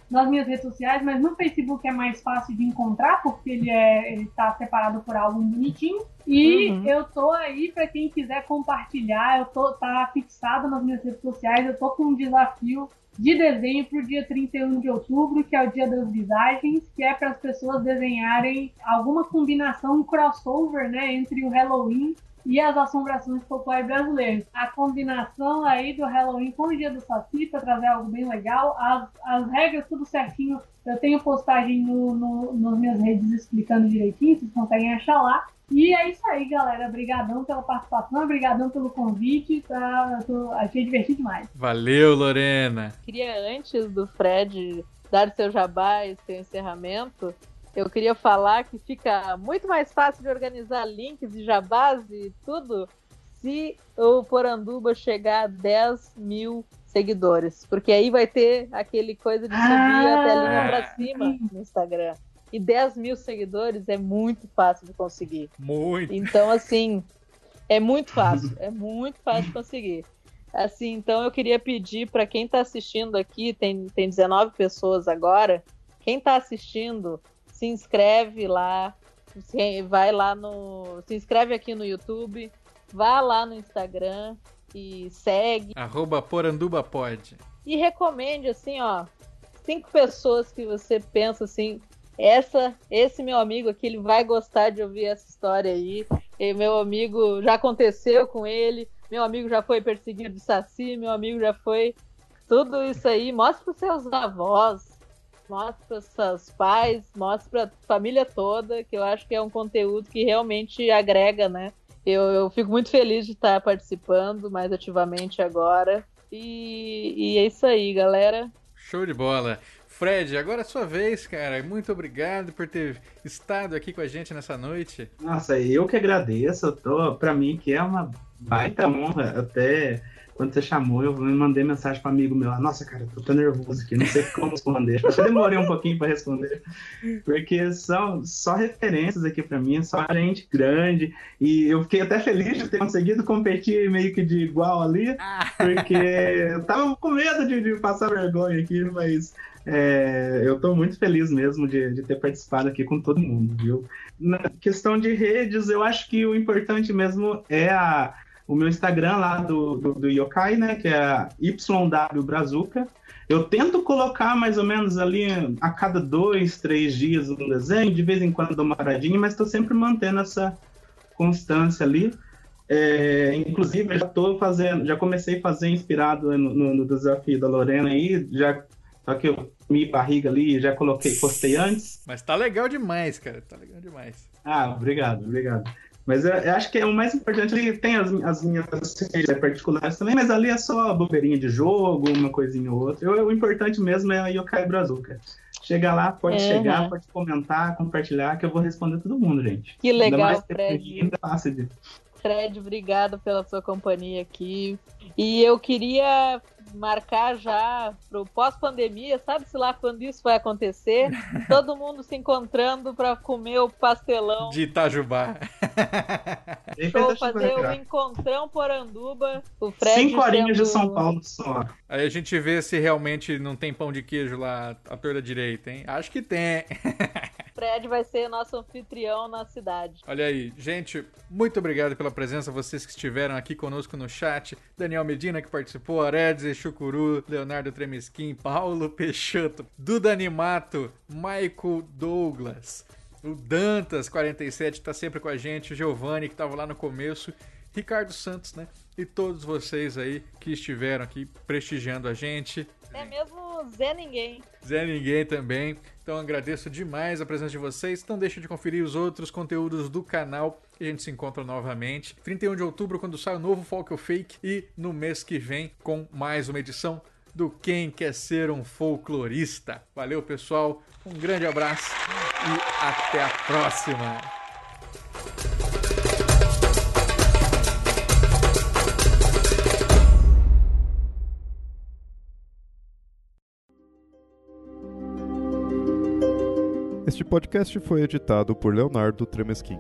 nas minhas redes sociais, mas no Facebook é mais fácil de encontrar, porque ele é está separado por álbum bonitinho. E uhum. eu tô aí para quem quiser compartilhar, eu tô tá fixado nas minhas redes sociais, eu tô com um desafio de desenho para o dia 31 de outubro, que é o dia das visagens, que é para as pessoas desenharem alguma combinação, um crossover, né, entre o Halloween e as assombrações populares brasileiras. A combinação aí do Halloween com o dia do Saci para trazer algo bem legal. As, as regras, tudo certinho. Eu tenho postagem no, no, nas minhas redes explicando direitinho, vocês conseguem achar lá. E é isso aí, galera. Obrigadão pela participação, obrigadão pelo convite. Tá, tô, achei divertido demais. Valeu, Lorena. Queria, antes do Fred dar seu jabá e seu encerramento, eu queria falar que fica muito mais fácil de organizar links e jabás e tudo se o Poranduba chegar a 10 mil seguidores. Porque aí vai ter aquele coisa de subir ah, a telinha pra cima no Instagram. E 10 mil seguidores é muito fácil de conseguir. Muito. Então, assim, é muito fácil. É muito fácil de conseguir. Assim, então eu queria pedir para quem está assistindo aqui, tem, tem 19 pessoas agora, quem está assistindo, se inscreve lá, vai lá no. Se inscreve aqui no YouTube, vá lá no Instagram e segue. Arroba PorandubaPod. E recomende, assim, ó, cinco pessoas que você pensa assim, essa, esse meu amigo aqui, ele vai gostar de ouvir essa história aí. E meu amigo já aconteceu com ele, meu amigo já foi perseguido de saci, meu amigo já foi. Tudo isso aí, mostre para seus avós, mostra para seus pais, mostra para a família toda, que eu acho que é um conteúdo que realmente agrega, né? Eu, eu fico muito feliz de estar participando mais ativamente agora. E, e é isso aí, galera. Show de bola. Fred, agora é sua vez, cara. Muito obrigado por ter estado aqui com a gente nessa noite. Nossa, eu que agradeço. Eu tô, pra mim, que é uma baita honra até quando você chamou, eu mandei mensagem para amigo meu. Nossa, cara, tô tão nervoso aqui, não sei como responder. Eu demorei um pouquinho para responder, porque são só referências aqui para mim, só gente grande. E eu fiquei até feliz de ter conseguido competir meio que de igual ali, ah. porque eu tava com medo de, de passar vergonha aqui, mas é, eu estou muito feliz mesmo de, de, ter participado aqui com todo mundo, viu? Na questão de redes, eu acho que o importante mesmo é a, o meu Instagram lá do, do, do Yokai, né? Que é YW Brazuca. Eu tento colocar mais ou menos ali a cada dois, três dias um desenho, de vez em quando dou uma paradinha, mas estou sempre mantendo essa constância ali. É, inclusive, já estou fazendo, já comecei a fazer inspirado no, no, no, desafio da Lorena aí, já só que eu me barriga ali, já coloquei, postei antes. Mas tá legal demais, cara, tá legal demais. Ah, obrigado, obrigado. Mas eu, eu, acho que é o mais importante. Ele tem as, as minhas particulares também, mas ali é só bobeirinha de jogo, uma coisinha ou outra. Eu, o importante mesmo é a Yokai Brazuca. Chega lá, pode uhum. chegar, pode comentar, compartilhar, que eu vou responder todo mundo, gente. Que legal, Fred. Ainda fácil de... Fred, obrigado pela sua companhia aqui. E eu queria marcar já pro pós-pandemia, sabe-se lá quando isso vai acontecer? Todo mundo se encontrando para comer o pastelão. De Itajubá. Show fazer o um encontrão Poranduba. O Fred Cinco horinhas sendo... de São Paulo só. Aí a gente vê se realmente não tem pão de queijo lá à torta direita, hein? Acho que tem. Fred vai ser nosso anfitrião na cidade. Olha aí, gente, muito obrigado pela presença, vocês que estiveram aqui conosco no chat. Daniel Medina, que participou, Aredes, Chucuru, Leonardo Tremesquim, Paulo Peixoto, Duda Animato, Michael Douglas, o Dantas 47 está sempre com a gente, o Giovanni que estava lá no começo, Ricardo Santos, né? E todos vocês aí que estiveram aqui prestigiando a gente. É mesmo Zé Ninguém. Zé Ninguém também. Então agradeço demais a presença de vocês. Então deixe de conferir os outros conteúdos do canal e a gente se encontra novamente. 31 de outubro, quando sai o novo Folk ou Fake. E no mês que vem, com mais uma edição do Quem Quer Ser um Folclorista. Valeu, pessoal. Um grande abraço e até a próxima. Este podcast foi editado por Leonardo Tremesquim.